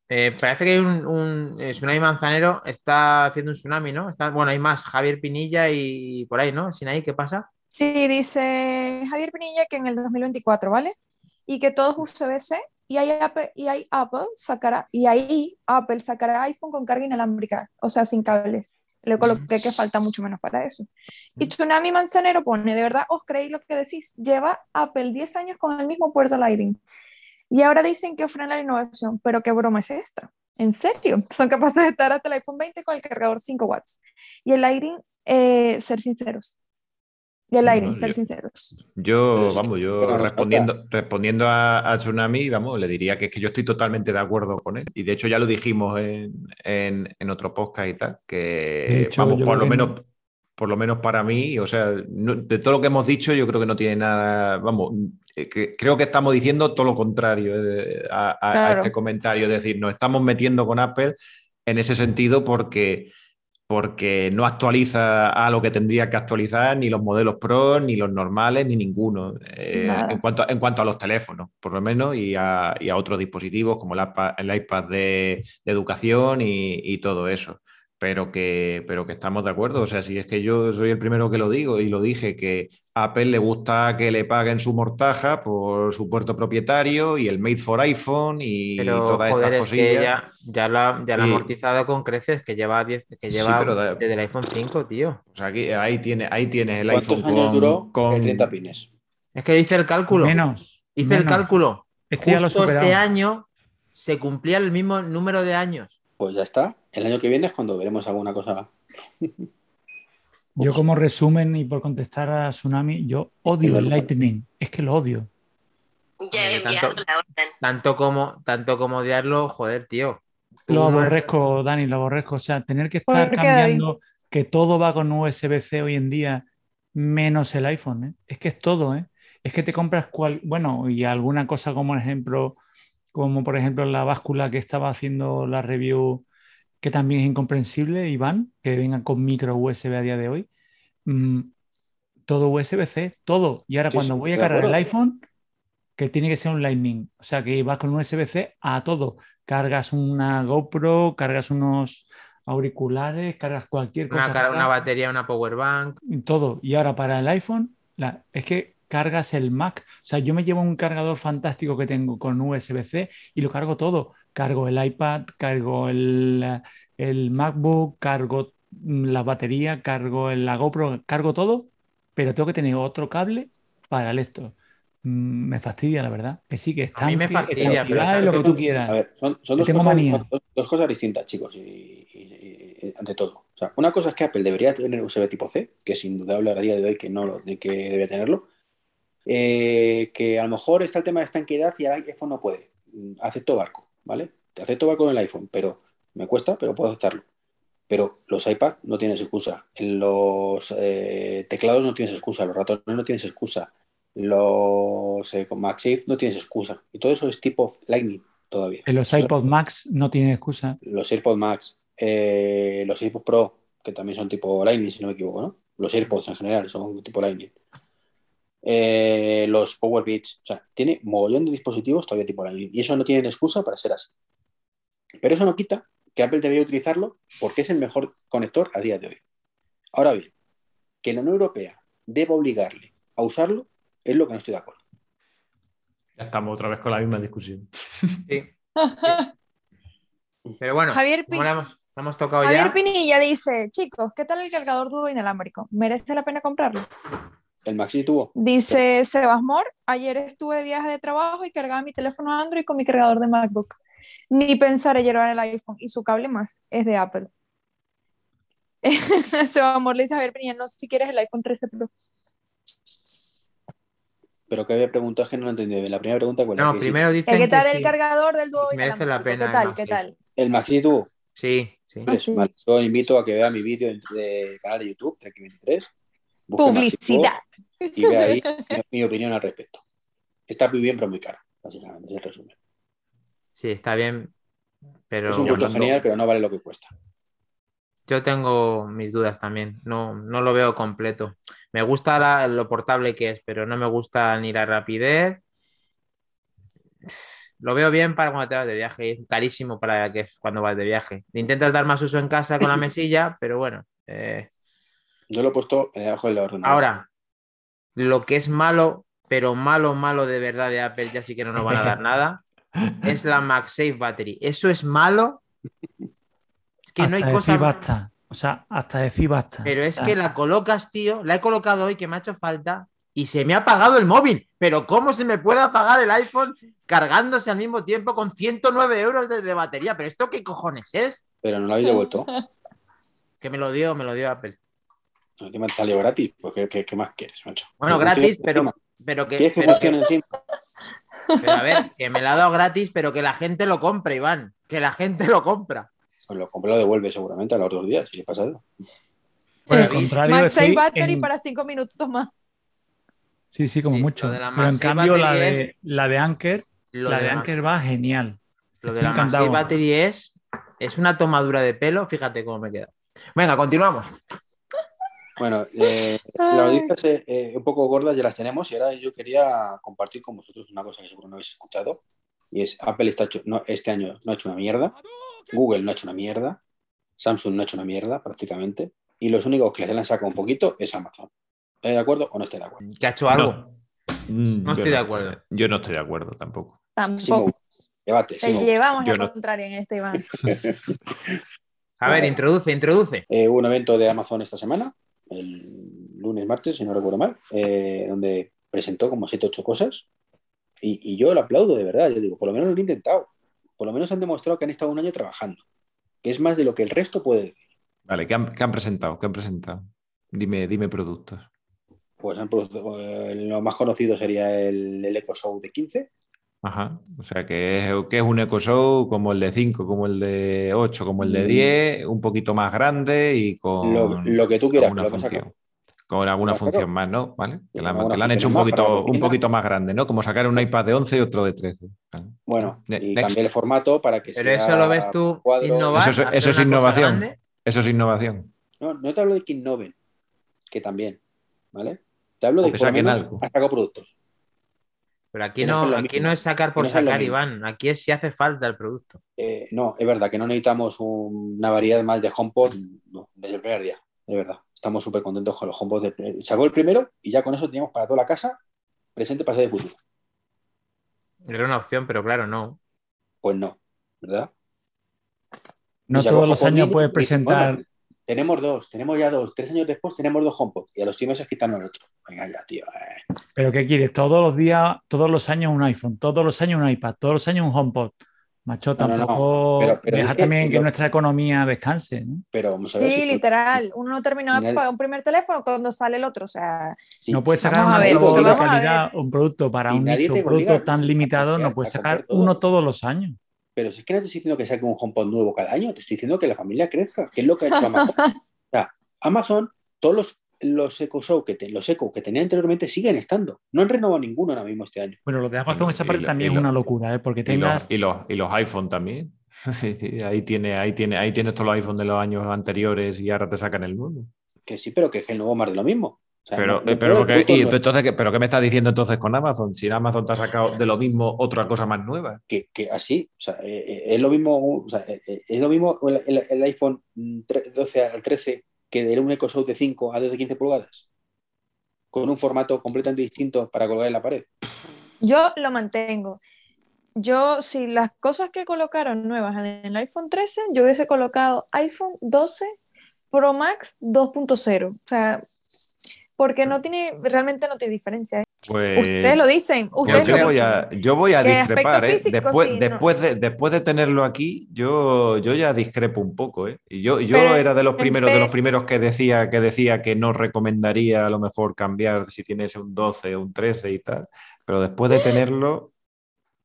Eh, parece que hay un, tsunami manzanero, está haciendo un tsunami, ¿no? Está, bueno, hay más, Javier Pinilla y por ahí, ¿no? Sin ahí, ¿qué pasa? Sí, dice Javier Pinilla que en el 2024, ¿vale? Y que todos USB-C y ahí Apple, y ahí Apple sacará, y ahí Apple sacará iPhone con carga inalámbrica, o sea, sin cables. Le coloqué que falta mucho menos para eso. Y Tsunami Manzanero pone, de verdad, os creéis lo que decís, lleva Apple 10 años con el mismo puerto Lightning. Y ahora dicen que frena la innovación, pero qué broma es esta. ¿En serio? Son capaces de estar hasta el iPhone 20 con el cargador 5 watts. Y el Lighting, eh, ser sinceros. Y el Lighting, ser sinceros. Yo, vamos, yo respondiendo, respondiendo a, Tsunami, vamos, le diría que es que yo estoy totalmente de acuerdo con él. Y de hecho ya lo dijimos en, en, otro podcast y tal, que vamos, por lo menos por lo menos para mí, o sea, de todo lo que hemos dicho, yo creo que no tiene nada, vamos, eh, creo que estamos diciendo todo lo contrario eh, a, este comentario, es decir, nos estamos metiendo con Apple en ese sentido porque, porque no actualiza a lo que tendría que actualizar ni los modelos Pro, ni los normales, ni ninguno, eh, en, cuanto, en cuanto a los teléfonos, por lo menos, y a, otros dispositivos como el iPad, de, educación y todo eso pero que, pero que estamos de acuerdo. O sea, si es que yo soy el primero que lo digo y lo dije, que a Apple le gusta que le paguen su mortaja por su puerto propietario y el Made for iPhone y todas estas cosillas. ya, ya, lo ha, amortizado con creces, que lleva, que lleva desde el iPhone 5, tío. O sea, aquí, ahí, tiene, ahí tienes el iPhone años duró con 30 pines. Es que hice el cálculo. Menos. Hice el cálculo. Justo este año se cumplía el mismo número de años. Pues ya está. El año que viene es cuando veremos alguna cosa. Yo como resumen y por contestar a Tsunami, yo odio el Lightning. Es que lo odio. Ya tanto, tanto, como, tanto como odiarlo, joder, tío. Lo aborrezco, Dani, lo aborrezco. O sea, tener que estar cambiando, que todo va con USB-C hoy en día, menos el iPhone. ¿eh? Es que es todo, ¿eh? Es que te compras cual, bueno, y alguna cosa como ejemplo como por ejemplo la báscula que estaba haciendo la review, que también es incomprensible, Iván, que venga con micro USB a día de hoy. Mm, todo USB-C, todo. Y ahora cuando voy a cargar el iPhone, que tiene que ser un Lightning, o sea que vas con un USB-C a todo. Cargas una GoPro, cargas unos auriculares, cargas cualquier cosa. Una, una batería, una power bank. Todo. Y ahora para el iPhone, es que cargas el Mac. O sea, yo me llevo un cargador fantástico que tengo con USB-C y lo cargo todo. Cargo el iPad, cargo el, el MacBook, cargo la batería, cargo la GoPro, cargo todo, pero tengo que tener otro cable para el lector. Mm, Me fastidia, la verdad. Que sí, que está. A mí me fastidia, pero lo que tú A quieras. ver, son, son dos, cosas, dos- dos cosas distintas, chicos, y, y- y- ante todo. O sea, una cosa es que Apple debería tener USB tipo C, que es indudable a día de hoy que no lo- de que debería tenerlo. Eh, que a lo mejor está el tema de estanqueidad y el iPhone no puede. Acepto barco, ¿vale? Acepto barco en el iPhone, pero me cuesta, pero puedo aceptarlo. Pero los iPad no tienes excusa. Los eh, teclados no tienes excusa. Los ratones no tienes excusa. Los eh, con MagSafe no tienes excusa. Y todo eso es tipo Lightning todavía. En los iPod Max no tienen excusa. los AirPods Max, eh, los AirPods Pro, que también son tipo Lightning, si no me equivoco, ¿no? Los AirPods en general son tipo Lightning. Eh, los Power Beats, o sea, tiene mogollón de dispositivos todavía tipo Lightning. Y eso no tienen excusa para ser así. Pero eso no quita que Apple debería utilizarlo porque es el mejor conector a día de hoy. Ahora bien, que la Unión Europea deba obligarle a usarlo es lo que no estoy de acuerdo. Ya estamos otra vez con la misma discusión. Sí. Pero bueno, Javier como Pin- la hemos, la hemos tocado Javier ya. Pinilla dice, chicos, ¿qué tal el cargador duro inalámbrico? ¿Merece la pena comprarlo? El Maxi tuvo, Dice Sebas Mor, ayer estuve de viaje de trabajo y cargaba mi teléfono Android con mi cargador de MacBook. Ni pensar en llevar el iPhone y su cable más es de Apple. Sebas Mor le dice a Javier Pinilla, no sé si quieres el iPhone 13 Pro. pero que había preguntado es que no lo entendí. La primera pregunta cuál? No, sí. primero Eh, dicen ¿Qué tal que el sí. cargador del dúo Merece la pena ¿Qué tal? ¿Qué tal? El Maxi tuvo. Sí, sí. Ah, sí. yo invito a que vea mi vídeo de- de canal de YouTube, Trek23. Publicidad. Y vea ahí mi, opinión al respecto. Está muy bien, pero muy caro, básicamente, es el resumen. Sí, está bien. Pero es un producto hablando- genial, pero no vale lo que cuesta. yo tengo mis dudas también. No, no lo veo completo. Me gusta la- lo portable que es, pero no me gusta ni la rapidez. Lo veo bien para cuando te vas de viaje. Es carísimo para que es cuando vas de viaje. Intentas dar más uso en casa con la mesilla, pero bueno. eh, Yo lo he puesto debajo del ordenador. Ahora, lo que es malo, pero malo, malo de verdad de Apple, ya sí que no nos van a dar nada, es la MagSafe Battery. Eso es malo. Es que no hay hasta cosa. basta. O sea, hasta decir basta. Pero es que la colocas, tío. La he colocado hoy que me ha hecho falta y se me ha apagado el móvil. Pero ¿cómo se me puede apagar el iPhone cargándose al mismo tiempo con 109 euros de, de batería? ¿Pero esto qué cojones es? Pero no lo habéis devuelto. Que me lo dio, me lo dio Apple. Encima te salió gratis. Pues, ¿qué, qué- qué más quieres, macho? Bueno, gratis, pero, encima. pero que. ¿Quieres que pero que- encima? Pero a ver, que me la ha dado gratis, pero que la gente lo compre, Iván. Que la gente lo compra. Pues lo compré, lo devuelve seguramente a los dos días. ¿Qué pasa? por el contrario, estoy Battery en- para 5 minutos más. Sí, sí, como Sí, mucho. lo de la Pero en cambio, la de, la de Anker, Lo la de de Anker va genial. Lo de Estoy la. MagSafe Battery es, es una tomadura de pelo. Fíjate cómo me queda. Venga, continuamos. Bueno, eh, las noticias eh, eh, un poco gordas ya las tenemos y ahora yo quería compartir con vosotros una cosa que seguro no habéis escuchado y es Apple está hecho- no, este año no ha hecho una mierda, Google no ha hecho una mierda, Samsung no ha hecho una mierda prácticamente y los únicos que les han sacado un poquito es Amazon. ¿Estáis de acuerdo o no estáis de acuerdo? Que ha hecho algo. No. Mm, No estoy de acuerdo. Yo no estoy de acuerdo tampoco. Tampoco. Debate. sí Te llevamos la no. contraria en este, Iván. A ver, introduce, introduce. Eh, hubo un evento de Amazon esta semana, el lunes, martes, si no recuerdo mal, eh, donde presentó como 7 8 cosas. Y, y yo lo aplaudo de verdad. Yo digo, por lo menos lo han intentado. Por lo menos han demostrado que han estado un año trabajando. Que es más de lo que el resto puede decir. Vale, ¿qué han, qué han presentado? ¿Qué han presentado? Dime, dime productos. Pues han producido- eh, lo más conocido sería el, el Echo Show de 15. Ajá. O sea, que es, que es un Echo Show como el de 5, como el de 8, como el de Mm. 10, un poquito más grande y con, Lo, lo que tú quieras. con una función. Con alguna Claro. función más, ¿no? ¿Vale? Que la, que la han hecho un poquito, un poquito más grande, ¿no? Como sacar un iPad de 11 y otro de 13. Vale. Bueno, Ne- y next. cambié el formato para que Pero sea eso lo ves tú cuadro- innovar. Eso eso es innovación. Eso es innovación. No, no te hablo de que innoven, que también, ¿vale? Te hablo de que que saquen algo. han sacado productos. Pero aquí no es aquí mismo. no es sacar por no es sacar. Iván. Aquí es si hace falta el producto. Eh, no, es verdad que no necesitamos un- una variedad más de HomePod no, desde el primer día, de verdad. Estamos súper contentos con los HomePod. Sacó el primero y ya con eso teníamos para toda la casa presente, pasado y futuro. Era una opción, pero claro, no. Pues no, ¿verdad? No todos los años puedes presentar. Tenemos dos, tenemos ya dos, tres años después tenemos dos HomePod y a los seis meses quitarnos el otro. Venga ya, tío. eh. ¿Pero qué quieres? Todos los días, todos los años un iPhone, todos los años un iPad, todos los años un HomePod. Macho, No, no, no. tampoco Pero- pero deja es que también que lo- nuestra economía descanse. ¿no? Pero vamos a ver. Sí, si tú- literal. Uno no de pagar un primer teléfono cuando sale el otro. O sea, no puedes sacar Vamos un a ver, nuevo de calidad, un producto para un nicho, un producto tan limitado, no puedes sacar todo. uno todos los años. Pero si es que no te estoy diciendo que saque un HomePod nuevo cada año, te estoy diciendo que la familia crezca, que es lo que ha hecho Amazon. O sea, Amazon, todos los, los Echo Show que te- los Echo que tenía anteriormente siguen estando. No han renovado ninguno ahora mismo este año. Bueno, lo de Amazon, esa parte también y es lo- una locura, ¿eh? porque Y los, y, los, y los iPhone también. Sí, sí, ahí tiene, ahí tiene, ahí tienes todos los iPhone de los años anteriores y ahora te sacan el nuevo. Que sí, pero que es el nuevo más de lo mismo. O sea, Pero, no- no pero, porque- y- pero entonces, ¿qué- ¿pero qué me estás diciendo entonces con Amazon? Si Amazon te ha sacado de lo mismo otra cosa más nueva. que, que así, o sea, eh, eh, es lo mismo, o sea, eh, es lo mismo el, el- el iPhone mm, tre- 12 al 13 que de un Echo Show de 5 a 12 15 pulgadas, con un formato completamente distinto para colgar en la pared. yo lo mantengo. Yo, si las cosas que colocaron nuevas en el iPhone 13, yo hubiese colocado iPhone 12 Pro Max 2.0. O sea, porque no tiene, realmente no tiene diferencia. ¿eh? Pues Ustedes lo dicen, ustedes yo, lo voy dicen. a, yo voy a discrepar, ¿eh? físico, Después, sí, no. después, de, después de tenerlo aquí, yo, yo ya discrepo un poco, ¿eh? Y yo, yo Pero era de los primeros, de los primeros que decía, que decía que no recomendaría a lo mejor cambiar si tienes un 12 o un 13 y tal. Pero después de tenerlo,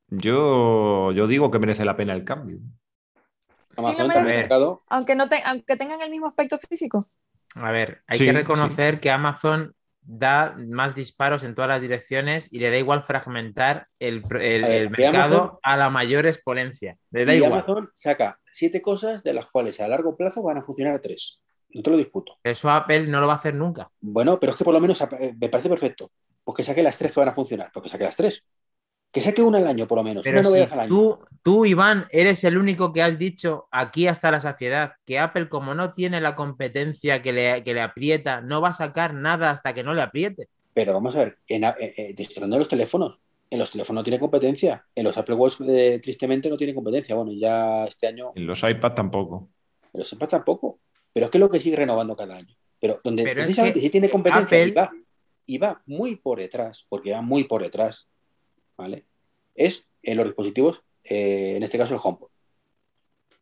yo, yo digo que merece la pena el cambio. Sí, lo merece. Aunque, no te- aunque tengan el mismo aspecto físico. A ver, hay Sí, que reconocer que Amazon da más disparos en todas las direcciones y le da igual fragmentar el, ver, mercado Amazon- a la mayor exponencia. Le da y igual. Amazon saca siete cosas de las cuales a largo plazo van a funcionar tres. No te lo disputo. Eso Apple no lo va a hacer nunca. Bueno, pero es que por lo menos eh, me parece perfecto. Pues que saque las tres que van a funcionar, porque saque las tres. Que saque una al año, por lo menos. Pero una si al año. tú, tú, Iván, eres el único que has dicho aquí hasta la saciedad que Apple, como no tiene la competencia que le, que le aprieta, no va a sacar nada hasta que no le apriete. Pero vamos a ver, en, eh, eh, los teléfonos. En los teléfonos no tiene competencia. En los Apple Watch, eh, tristemente, no tiene competencia. Bueno, ya este año, En los iPads tampoco. en los iPads tampoco. Pero es que es lo que sigue renovando cada año. Pero donde Pero es precisamente que sí tiene competencia y, Apple- va, y va muy por detrás, porque va muy por detrás, ¿vale? Es en los dispositivos, eh, en este caso el HomePod.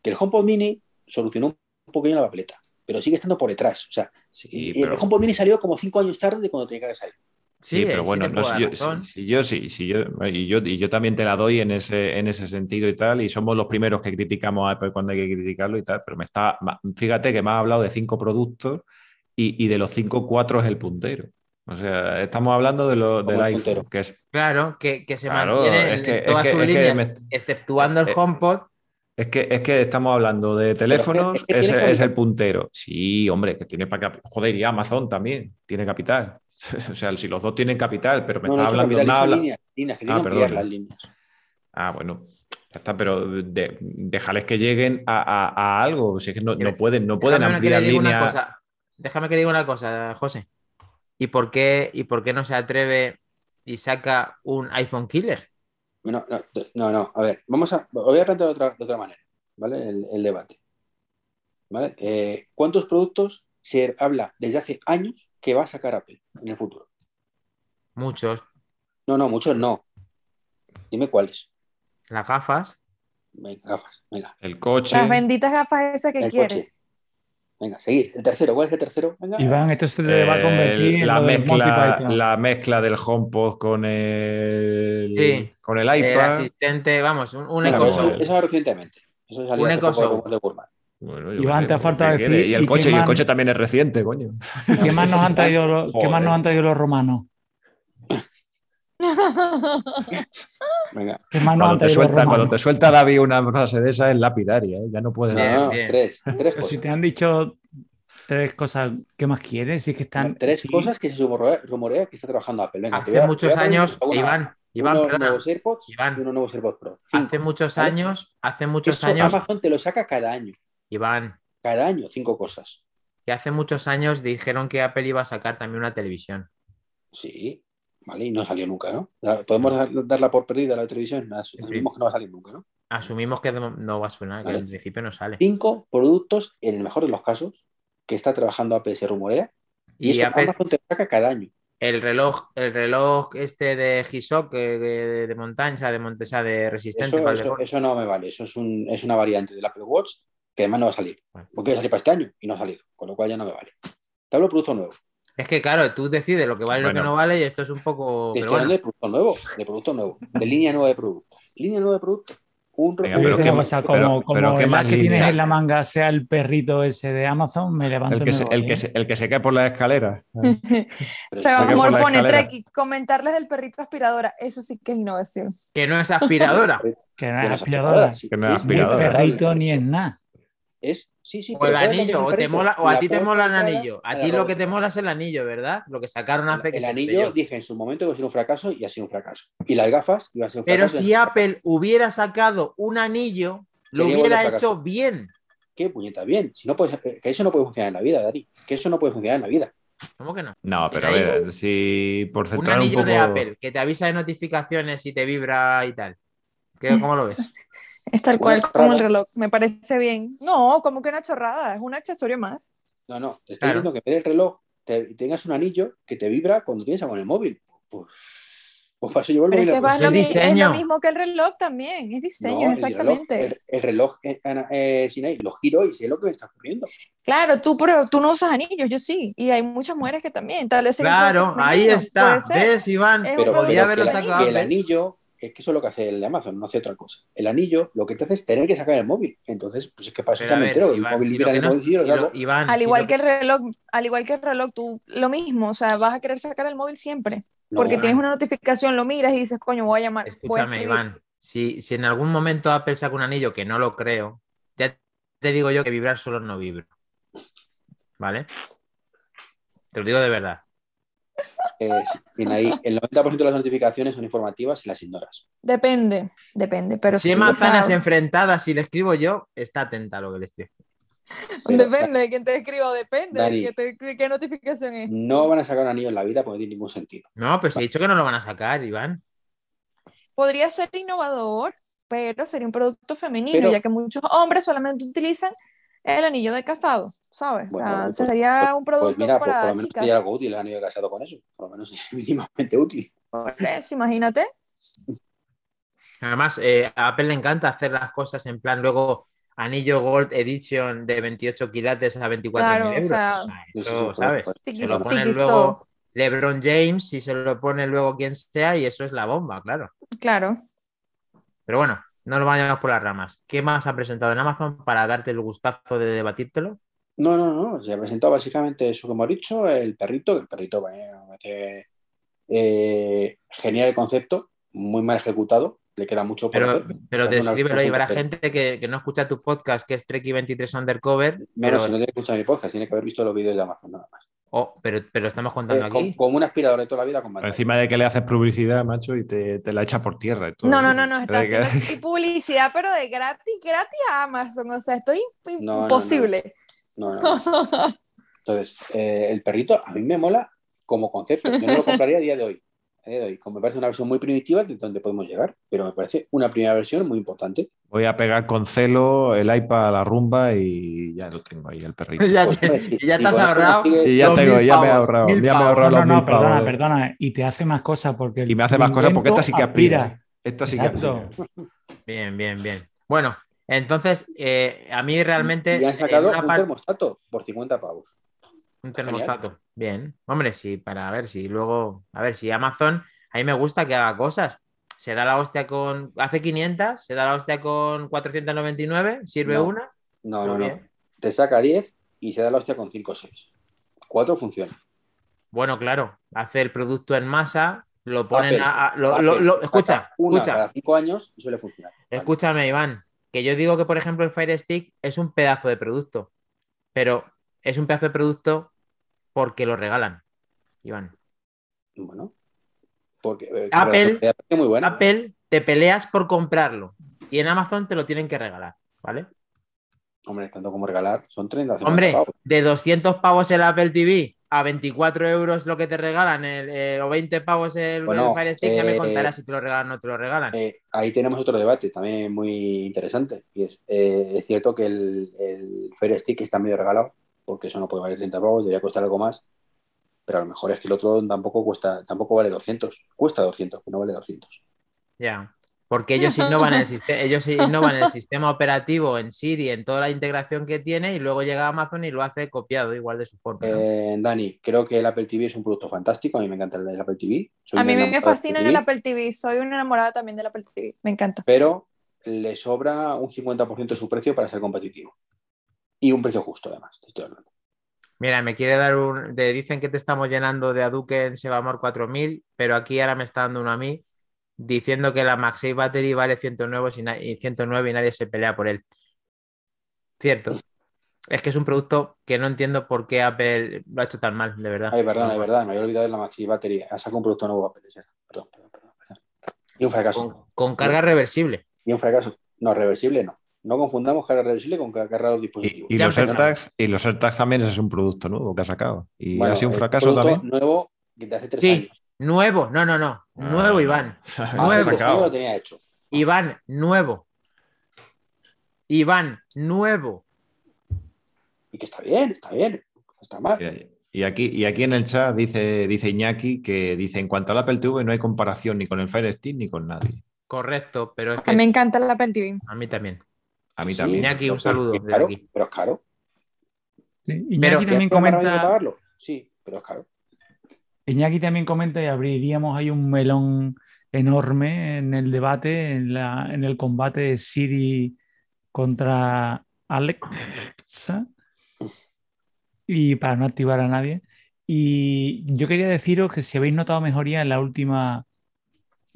Que el HomePod Mini solucionó un poquillo la papeleta, pero sigue estando por detrás. O sea, Sí, y pero- el HomePod Mini salió como cinco años tarde de cuando tenía que haber salido. Sí, pero bueno, no, si yo, si- si yo sí, si yo, y yo, y yo también te la doy en ese, en ese sentido y tal, y somos los primeros que criticamos a Apple cuando hay que criticarlo y tal, pero me está, fíjate que me has hablado de cinco productos y, y de los cinco, cuatro es el puntero. O sea, estamos hablando de lo, Como del el iPhone, puntero. que es, Claro, que, que se Claro, mantiene es en que- es todas que- sus es líneas, me- exceptuando el eh, HomePod. es que, es que estamos hablando de teléfonos, es que es, el puntero. Sí, hombre, que tiene para Joder, y Amazon también tiene capital. O sea, si los dos tienen capital, pero me No, no, estás hablando capital, habla- líneas, líneas, que Ah, perdón. las líneas. Ah, bueno, ya está, pero de, déjales que lleguen a, a- a algo. Si es que no, no pueden, no pueden Déjame ampliar diga una línea. cosa. Déjame que diga una cosa, José. ¿Y por qué, y por qué no se atreve y saca un iPhone killer? No, no, no, no, a ver, vamos a, os voy a plantear de otra, de otra manera, ¿vale? El, el debate. ¿Vale? Eh, ¿Cuántos productos se habla desde hace años que va a sacar Apple en el futuro? Muchos. No, no, muchos no. Dime cuáles. Las gafas. Venga, gafas, venga. El coche. Las benditas gafas esas que El quieres. coche. Venga, seguir. El tercero, ¿cuál es el tercero? Venga. Iván, esto se te va a eh, convertir en la, lo mezcla, la mezcla del HomePod con el, Sí. con el El iPad. asistente, vamos, un, un Bueno, eso, eso recientemente. Eso salió Un rumor de. Bueno, yo Iván, te ha faltado decir, Y el ¿y coche, y el coche también es reciente, coño. ¿Qué más nos han traído los, ¿qué más nos han traído los romanos? Venga. ¿Qué más nos Cuando te, suelta, cuando te suelta David una frase de esa es lapidaria, ¿eh? ya no puedes. No, tres. Tres cosas. si te han dicho tres cosas, ¿qué más quieres? Si es que están. Tres sí. cosas que se rumorea, que está trabajando Apple. Venga, Hace a- muchos años, una Iván. Iván, unos perdona. nuevos AirPods Iván. y unos nuevos AirPods Pro. Cinco. Hace muchos ¿vale? años, hace muchos Eso años, Amazon te lo saca cada año. Iván, Cada año, cinco cosas. que hace muchos años dijeron que Apple iba a sacar también una televisión. Sí. ¿Vale? Y no salió nunca, ¿no? Podemos dar- darla por perdida la televisión, asumimos que no va a salir nunca, ¿no? Asumimos que no va a sonar, que Vale. en principio no sale. Cinco productos, en el mejor de los casos, que está trabajando se rumorea, y, Y eso Apple- Amazon te saca cada año. El reloj, el reloj este de Gisok de, de, de montaña, de, monte- o sea, de resistente Eso, no me vale, eso es, un- es una variante del Apple Watch que además no va a salir, Vale. porque va a salir para este año y no ha salido, con lo cual ya no me vale. Te hablo de producto nuevo. Es que claro, tú decides lo que vale y lo que no vale, y esto es un poco. Te Pero estoy hablando bueno, de producto nuevo, de producto nuevo, de línea nueva de producto. Línea nueva de producto. Un Venga, pero cosa, pero- como, pero como qué el más que tienes en la manga sea el perrito ese de Amazon, me levanto El que, se, el, que se, el que se cae por la escalera. pero- O sea, por amor pone escalera. Trek y comentarles del perrito aspiradora. Eso sí que es innovación. que no es aspiradora. Que no es aspiradora. sí, Que no sí, es es muy Ni aspiradora. perrito ni es nada. Es, sí, sí. O el pero ¿sabes lo que es anillo, un o, te mola, o a ti te mola el anillo. A ti lo que te mola es el anillo, ¿verdad? Lo que sacaron hace que El se anillo, estrelló. dije en su momento que iba a ser un fracaso y ha sido un fracaso. Y las gafas iban a ser un Pero fracaso. si Apple hubiera sacado un anillo, lo hubiera hecho bien. ¿Qué puñeta? Bien. Si no puedes, que eso no puede funcionar en la vida, Dari. Que eso no puede funcionar en la vida. ¿Cómo que no? No, pero a ver, si por Un centrar un, anillo poco. de Apple que te avisa de notificaciones y te vibra y tal. ¿Qué, ¿Cómo lo ves? Es tal cual como el reloj. Me parece bien. No, como que una chorrada. Es un accesorio más. No, no. Te estoy Claro. diciendo que en vez del reloj te, tengas un anillo que te vibra cuando tienes algo en el móvil. Pues, pues para eso llevo el Pero es móvil. que pues, es lo, mi- es lo mismo que el reloj también. Es diseño, no, el exactamente. reloj- El, el reloj, eh, eh, lo giro y sé lo que me está ocurriendo. Claro, tú, pero tú no usas anillos, yo sí. Y hay muchas mujeres que también. Tal vez Claro, ahí está. ¿Ves, Iván? Es Pero, pero haberlo el- sacado el anillo, es que eso es lo que hace el de Amazon, no hace otra cosa. El anillo lo que te hace es tener que sacar el móvil. Entonces, pues es que para eso a ver, entero. El móvil que el no- móvil, lo lo-. Iván, Al igual que el reloj, al igual que el reloj, tú lo mismo, o sea, vas a querer sacar el móvil siempre. No, Porque Iván. tienes una notificación, lo miras y dices, coño, voy a llamar. voy a Escúchame, escribir. Iván. Si, si en algún momento Apple saca un anillo, que no lo creo, ya te digo yo que vibrar solo no vibro. ¿Vale? Te lo digo de verdad. Eh, sin ahí, el 90% de las notificaciones son informativas y las ignoras. Depende, depende, pero Si hay manzanas enfrentadas y le escribo yo, está atenta a lo que le estoy. Pero, depende de quién te escriba, depende Dani. de, qué te- de qué notificación es. No van a sacar un anillo en la vida porque no tiene ningún sentido. No, pues he dicho que no lo van a sacar, Iván. Podría ser innovador, pero sería un producto femenino, Pero- ya que muchos hombres solamente utilizan el anillo de casado, ¿sabes? o sea, Bueno, pues- sería un Pues producto mira, pues por para lo menos chicas. sería algo útil el anillo de casado con eso. Por lo menos es mínimamente útil. Pues, imagínate. Además, eh, a Apple le encanta hacer las cosas en plan luego anillo Gold Edition de 28 quilates a 24 Claro, o euros. O sea, eso, ¿sabes? pues, Tiquis, Se lo pone tiquis luego. LeBron James y se lo pone luego quien sea y eso es la bomba, claro. Claro. Pero bueno, no nos vayamos por las ramas. ¿Qué más ha presentado en Amazon para darte el gustazo de debatírtelo? No, no, no. Se ha presentado básicamente eso que hemos dicho, el perrito. El perrito eh, me parece eh, genial el concepto, muy mal ejecutado. Le queda mucho por Pero, hacer. pero descríbelo y habrá pero- gente que, que no escucha tu podcast, que es Treki 23 Undercover, pero, si no tiene que escuchar mi podcast, tiene que haber visto los vídeos de Amazon nada más. oh, pero, pero estamos contando Eh, aquí. con un aspirador de toda la vida con pantalla. Encima de que le haces publicidad, macho, y te, te la echa por tierra. y todo. No, no, no, no, está que- haciendo publicidad, pero de gratis, gratis a Amazon. O sea, esto es imp- No, no, imposible. No, no, no. Entonces, eh, el perrito a mí me mola como concepto. Yo no lo compraría a día de hoy. A día de hoy. Como me parece una versión muy primitiva de donde podemos llegar, pero me parece una primera versión muy importante. Voy a pegar con celo el iPad a la rumba y ya lo tengo ahí, el perrito. Ya, Pues, te- sí. y ya te has ahorrado. Y ya tengo, ya me he ahorrado, ya me he ahorrado No, los no, mil perdona, pavos. perdona. Y te hace más cosas porque el Y me hace más cosas porque esta sí que aspira. Esta sí que aspira. Bien, bien, bien. Bueno, entonces, eh, a mí realmente. Y han sacado un termostato por 50 pavos. un termostato. Bien. Hombre, sí, para ver si luego. A ver, si Amazon. A mí me gusta que haga cosas. Se da la hostia con. Hace 500, se da la hostia con 499, sirve No. una. No, no, no. Te saca 10 y se da la hostia con 5 o 6. 4 funciona. Bueno, claro, hace el producto en masa, lo ponen Apple, a. a- lo- Apple lo- lo- saca escucha, una escucha. cada 5 años y suele funcionar. Escúchame, Iván, que yo digo que, por ejemplo, el Fire Stick es un pedazo de producto, pero es un pedazo de producto porque lo regalan, Iván. Bueno. Porque eh, Apple- muy buena. Apple te peleas por comprarlo y en Amazon te lo tienen que regalar, ¿vale? Hombre, tanto como regalar, son 30 50 Hombre, pavos. de 200 pavos el Apple TV a 24 euros lo que te regalan el, o 20 pavos el, Bueno, el Fire Stick, ya me eh, contarás si te lo regalan o no te lo regalan. Eh, ahí tenemos otro debate también muy interesante. Y es, eh, es cierto que el, el Fire Stick está medio regalado, porque eso no puede valer 30 pavos, debería costar algo más. Pero a lo mejor es que el otro tampoco cuesta, tampoco vale 200. Cuesta 200, pero no vale 200. Ya. Porque ellos innovan, el sistema, ellos innovan el sistema operativo en Siri, en toda la integración que tiene, y luego llega Amazon y lo hace copiado igual de su forma. ¿no? Eh, Dani, creo que el Apple TV es un producto fantástico. A mí me encanta el Apple TV. Soy A mí me fascina el Apple TV. Soy una enamorada también del Apple TV. Me encanta. Pero le sobra un 50% de su precio para ser competitivo. Y un precio justo, además. te estoy hablando. Mira, me quiere dar un. Te dicen que te estamos llenando de Aduken Sebamor 4000, pero aquí ahora me está dando uno a mí diciendo que la MagSafe Battery vale 109 y, na- y 109 y nadie se pelea por él. Cierto. Es que es un producto que no entiendo por qué Apple lo ha hecho tan mal, de verdad. Ay, perdón, es verdad, me había olvidado de la Maxi Battery. Ha sacado un producto nuevo Apple. Perdón, perdón, perdón, perdón. Y un fracaso. Con, con carga reversible. Y un fracaso. No, reversible no. No confundamos carga reversible con ca- carga de Y, dispositivos. y los. AirTags, y los AirTags también ese es un producto nuevo que ha sacado. Y Bueno, ha sido un fracaso producto también. nuevo que de hace tres Sí. años. Nuevo, no, no, no. Nuevo, Ah. Iván. Ah, Nuevo. nuevo lo tenía hecho. Iván, nuevo. Iván, nuevo. Y que está bien, está bien. No está mal. Y aquí, y aquí en el chat dice, dice Iñaki que dice en cuanto al Apple TV no hay comparación ni con el Fire Stick ni con nadie. Correcto, pero es A que mí me encanta el Apple TV. a mí también. A mí Sí, también. Iñaki, un pero saludo desde caro, aquí. Pero es caro. Sí, Iñaki Pero- también ¿Es más barato que comenta. pagarlo? Sí, pero es caro. Iñaki también comenta y abriríamos ahí un melón enorme en el debate, en, la, en el combate de Siri contra Alexa y para no activar a nadie. Y yo quería deciros que si habéis notado mejoría en la última,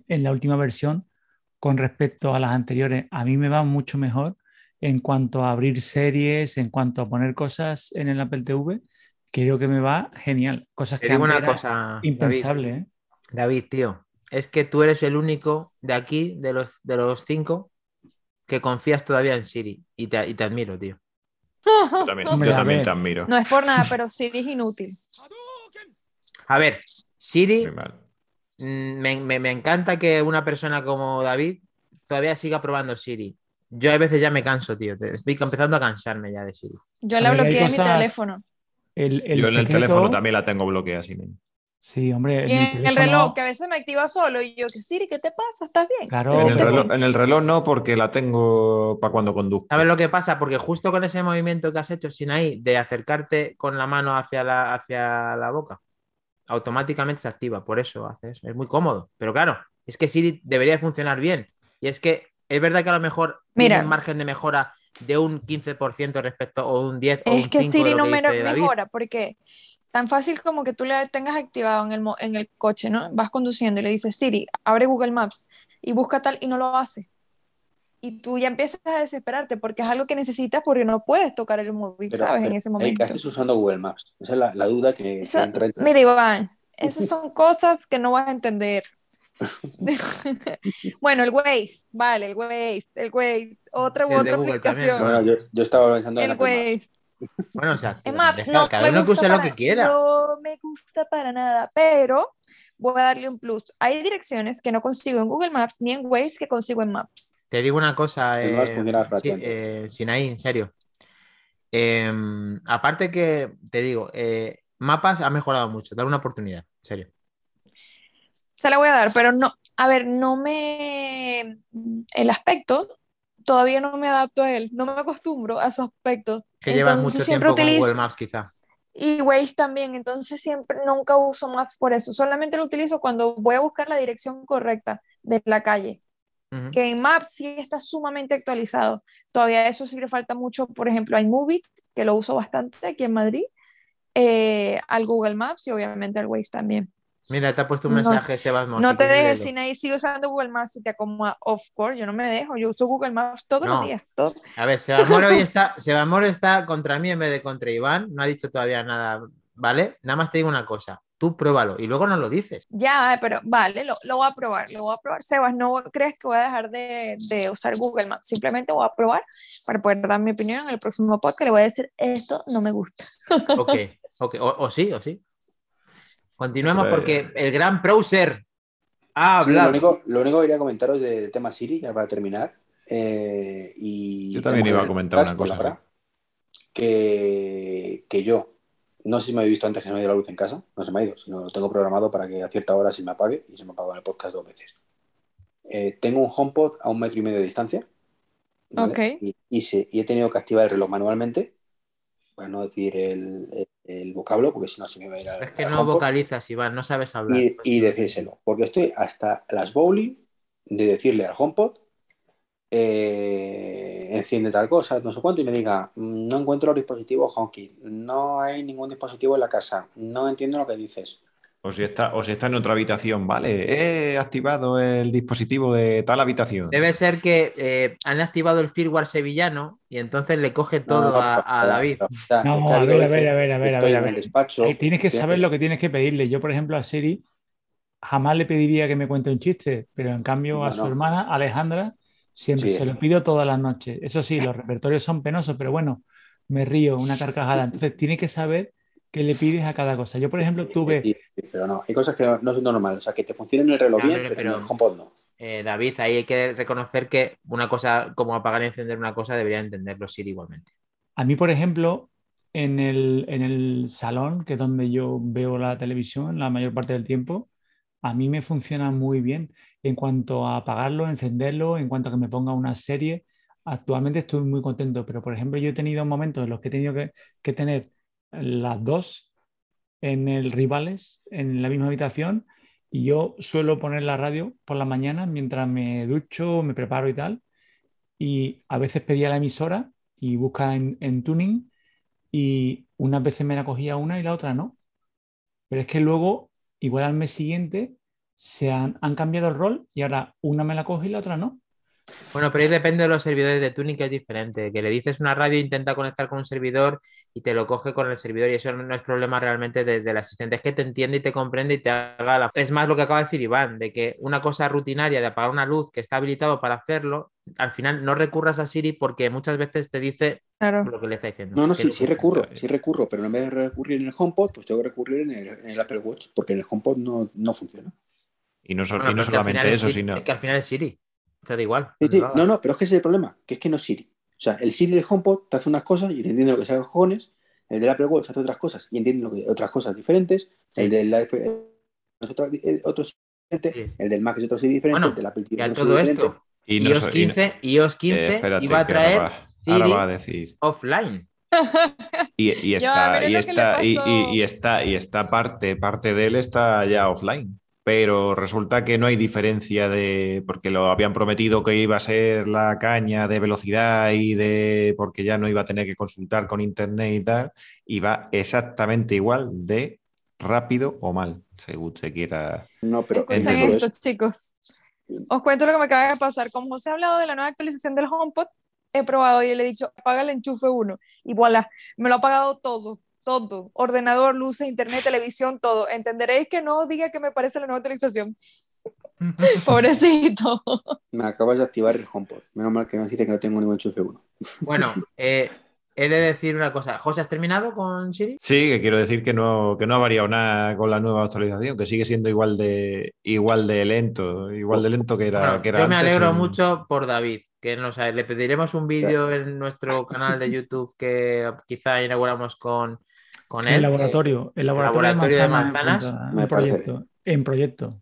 en la última versión con respecto a las anteriores, a mí me va mucho mejor en cuanto a abrir series, en cuanto a poner cosas en el Apple TV. Creo que me va genial. Cosas Te que digo antes una era cosa, David. impensable, ¿eh? David, tío, es que tú eres el único de aquí, de los, de los cinco, que confías todavía en Siri. Y te, y te admiro, tío. Yo también, yo también te admiro. No es por nada, pero Siri es inútil. A ver, Siri, mm, me, me- me encanta que una persona como David todavía siga probando Siri. Yo a veces ya me canso, tío. Estoy empezando a cansarme ya de Siri. Yo la bloqueé de mi teléfono. El, el Yo en el teléfono también la tengo bloqueada. Sin Sí, hombre. Y en el reloj, que a veces me activa solo. Y yo, que Siri, ¿qué te pasa? ¿Estás bien? Claro. En el, reloj, en el reloj no, porque la tengo para cuando conduzco. ¿Sabes lo que pasa? Porque justo con ese movimiento que has hecho, Sinaí, de acercarte con la mano hacia la, hacia la boca, automáticamente se activa. Por eso hace eso. Es muy cómodo. Pero claro, es que Siri debería funcionar bien. Y es que es verdad que a lo mejor Mira. tiene un margen de mejora de un 15% respecto o un 10 o un Es que 5 de Siri lo no que me dice David. mejora porque tan fácil como que tú le tengas activado en el, en el coche, ¿no? Vas conduciendo y le dices, Siri, abre Google Maps y busca tal y no lo hace. Y tú ya empiezas a desesperarte porque es algo que necesitas porque no puedes tocar el móvil, Pero, ¿sabes? pero, en ese hey, momento. que estés usando Google Maps. Esa es la, la duda que, que Eso- entra entre- Mira, Iván, esas son cosas que no vas a entender. bueno, el Waze, vale, el Waze, el Waze, otra u El otra aplicación. Bueno, yo, yo estaba pensando en el. Waze. Bueno, o sea, En Maps no cada me uno que use lo para- que quiera. No me gusta para nada, pero voy a darle un plus. Hay direcciones que no consigo en Google Maps ni en Waze que consigo en Maps. Te digo una cosa, eh, relativamente. eh, Sinaí, en serio. Eh, aparte que, te digo, eh, Mapas ha mejorado mucho, dar una oportunidad, en serio. Se la voy a dar, pero no, a ver, no me... El aspecto, todavía no me adapto a él, no me acostumbro a su aspecto. Que llevas mucho siempre tiempo con utilizo... Google Maps, quizá. Y Waze también, entonces siempre, nunca uso Maps por eso, solamente lo utilizo cuando voy a buscar la dirección correcta de la calle. Que en Maps sí está sumamente actualizado. Todavía eso sí le falta mucho, por ejemplo, a iMovie, que lo uso bastante aquí en Madrid, eh, al Google Maps y obviamente al Waze también. Mira, te ha puesto un No- mensaje, Sebas no te dejes sin ahí, sigue usando Google Maps y te acomoda. Of course, yo no me dejo, yo uso Google Maps todos No. los días. todos. A ver, Sebamor hoy está, Sebamor está contra mí en vez de contra Iván, no ha dicho todavía nada, ¿vale? Nada más te digo una cosa. Tú pruébalo y luego nos lo dices. Ya, pero vale, lo, lo voy a probar, lo voy a probar. Sebas, no crees que voy a dejar de, de usar Google Maps, simplemente voy a probar para poder dar mi opinión en el próximo podcast. Le voy a decir, esto no me gusta. Ok, ok, o, o sí, o sí. Continuemos porque el gran browser ha Sí, lo, hablado. único, lo único que quería comentaros del tema Siri, ya para terminar, eh, y Yo también iba a comentar una cosa, la hora, que, que yo, no sé si me habéis visto antes que se me ha ido la luz en casa, no se me ha ido, sino lo tengo programado para que a cierta hora se me apague y se me apagó en el podcast dos veces. Eh, tengo un HomePod a un metro y medio de distancia. ¿vale? Ok. Y, y se- y he tenido que activar el reloj manualmente, para no decir el, el- el vocablo, porque si no se me va a ir al Es que no vocalizas, Iván, no sabes hablar. y, y decírselo, porque estoy hasta las bowling de decirle al HomePod eh, enciende tal cosa, no sé cuánto, y me diga, "Mm, no encuentro los dispositivos HomeKit, no hay ningún dispositivo en la casa, no entiendo lo que dices. O si, está, o si está en otra habitación, vale, he activado el dispositivo de tal habitación. Debe ser que eh, han activado el firmware sevillano y entonces le coge todo no, no, a, David. No, a ver, a ver, a ver, a que ver, a estoy ver, a en ver. el despacho, Eh, Tienes que saber lo que tienes que pedirle. Yo, por ejemplo, a Siri jamás le pediría que me cuente un chiste, pero en cambio a su no. hermana, Alejandra, siempre Sí. se lo pido todas las noches. Eso sí, los repertorios son penosos, pero bueno, me río, una carcajada. Entonces, tiene que saber qué le pides a cada cosa. Yo, por ejemplo, tuve... Sí, sí, pero no, hay cosas que no, no son normales, o sea, que te funcione el reloj bien, pero, en pero- el HomePod no. Eh, David, ahí hay que reconocer que una cosa como apagar y encender una cosa debería entenderlo Siri igualmente. A mí, por ejemplo, en el, en el salón, que es donde yo veo la televisión la mayor parte del tiempo, a mí me funciona muy bien en cuanto a apagarlo, encenderlo, en cuanto a que me ponga una serie. Actualmente estoy muy contento, pero por ejemplo, yo he tenido momentos en los que he tenido que, que tener las dos en el rivales, en la misma habitación, y yo suelo poner la radio por la mañana mientras me ducho, me preparo y tal, y a veces pedía la emisora y busca en, en tuning y unas veces me la cogía una y la otra no. Pero es que luego, igual al mes siguiente, se han, han cambiado el rol y ahora una me la coge y la otra no. Bueno, pero ahí depende de los servidores de tuning, que es diferente. Que le dices una radio, intenta conectar con un servidor y te lo coge con el servidor, y eso no es problema realmente de- del asistente. Es que te entiende y te comprende y te haga la. Es más lo que acaba de decir Iván, de que una cosa rutinaria de apagar una luz que está habilitado para hacerlo, al final no recurras a Siri porque muchas veces te dice Claro. lo que le está diciendo. No, no, sí, sí recurro, sí recurro, pero en vez de recurrir en el HomePod, pues tengo que recurrir en el, en el Apple Watch, porque en el HomePod no, no funciona. Y no, so- Bueno, y no solamente eso, Siri- sino... es que al final es Siri. Sea, da igual. Sí, sí, No, No, pero es que ese es el problema, que es que no es Siri. O sea, el Siri del HomePod te hace unas cosas y te entiende lo que sea los cojones, el del Apple Watch hace otras cosas y entiende lo que, otras cosas diferentes, el del iPhone es otro, otro diferente, Sí. el del Mac es otro diferente, Bueno, el del Apple Y TV a es otro todo diferente. esto, Y no iOS so- y no- 15, iOS 15 Eh, espérate, iba a ahora traer va- ahora va a decir. offline. Y, y está, y, está, y, pasó. y- y está, y esta parte, parte de él está ya offline. Pero resulta que no hay diferencia de, porque lo habían prometido que iba a ser la caña de velocidad y de, porque ya no iba a tener que consultar con internet y tal, y va exactamente igual de rápido o mal, según se quiera. No, pero Escuchen esto, chicos. Os cuento lo que me acaba de pasar. Como José ha hablado de la nueva actualización del HomePod, he probado y le he dicho, apaga el enchufe 1. Y voilà, me lo ha apagado todo, todo. Ordenador, luces, internet, televisión, todo. Entenderéis que no diga que me parece la nueva actualización. Pobrecito. me acabas de activar el HomePod. Menos mal que no dice que no tengo ningún enchufe uno. Bueno, eh, he de decir una cosa. José, ¿has terminado con Siri? Sí, que quiero decir que no, que no ha variado nada con la nueva actualización, que sigue siendo igual de, igual de lento, igual de lento que era, Bueno, que era yo me antes alegro en- mucho por David, que nos, le pediremos un vídeo en nuestro canal de YouTube que quizá inauguramos con, con él. el laboratorio, el laboratorio, laboratorio de de manzanas, manzanas. en Me proyecto, en proyecto.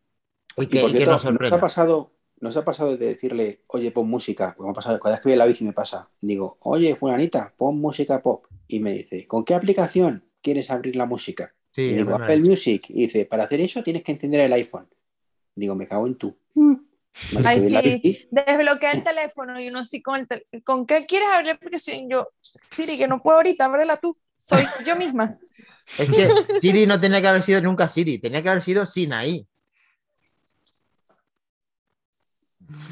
Y Y que, por y que cierto, nos nos ha pasado, nos ha pasado de decirle, oye, pon música. Porque me ha pasado, cada vez que voy a la bici me pasa. Digo, oye, fulanita, pon música pop. Y me dice, ¿con qué aplicación quieres abrir la música? Sí, y digo. Apple Music. Y dice, para hacer eso tienes que encender el iPhone. Digo, me cago en tú. Ay, la sí. Desbloquea el teléfono y uno así con el ¿Con qué quieres abrir la aplicación? Yo, Siri, que no puedo ahorita, ábrela tú. Soy yo misma. Es que Siri no tenía que haber sido nunca Siri, tenía que haber sido Sinaí.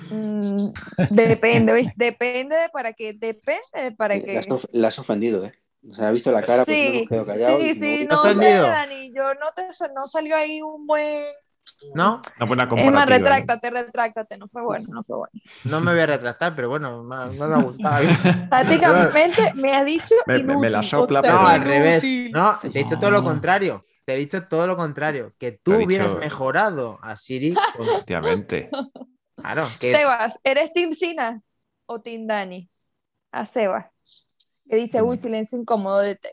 Mm, depende, ¿ves? Depende de para qué. Depende de para qué. La la has ofendido, ¿eh? O sea, ha visto la cara, pues no Sí, nos quedo callados. sí, sí, no entendido? Dani, yo no, te, no salió ahí un buen... ¿No? Una buena Es comparativa. más, ¿no? retráctate, retráctate, no fue bueno, no fue bueno. No me voy a retractar, pero bueno, me, me ha gustado. Prácticamente me has dicho Me- me- me inútil, la sopla, o sea, No, pero- al revés. inútil. No, te he dicho todo lo No. contrario. Te he dicho todo lo contrario. Que tú hubieras dicho- mejorado a Siri. Efectivamente. Claro, que Sebas, ¿eres Team Sina o Team Dani? A Sebas. Que dice, Mm. uy, silencio incómodo de te.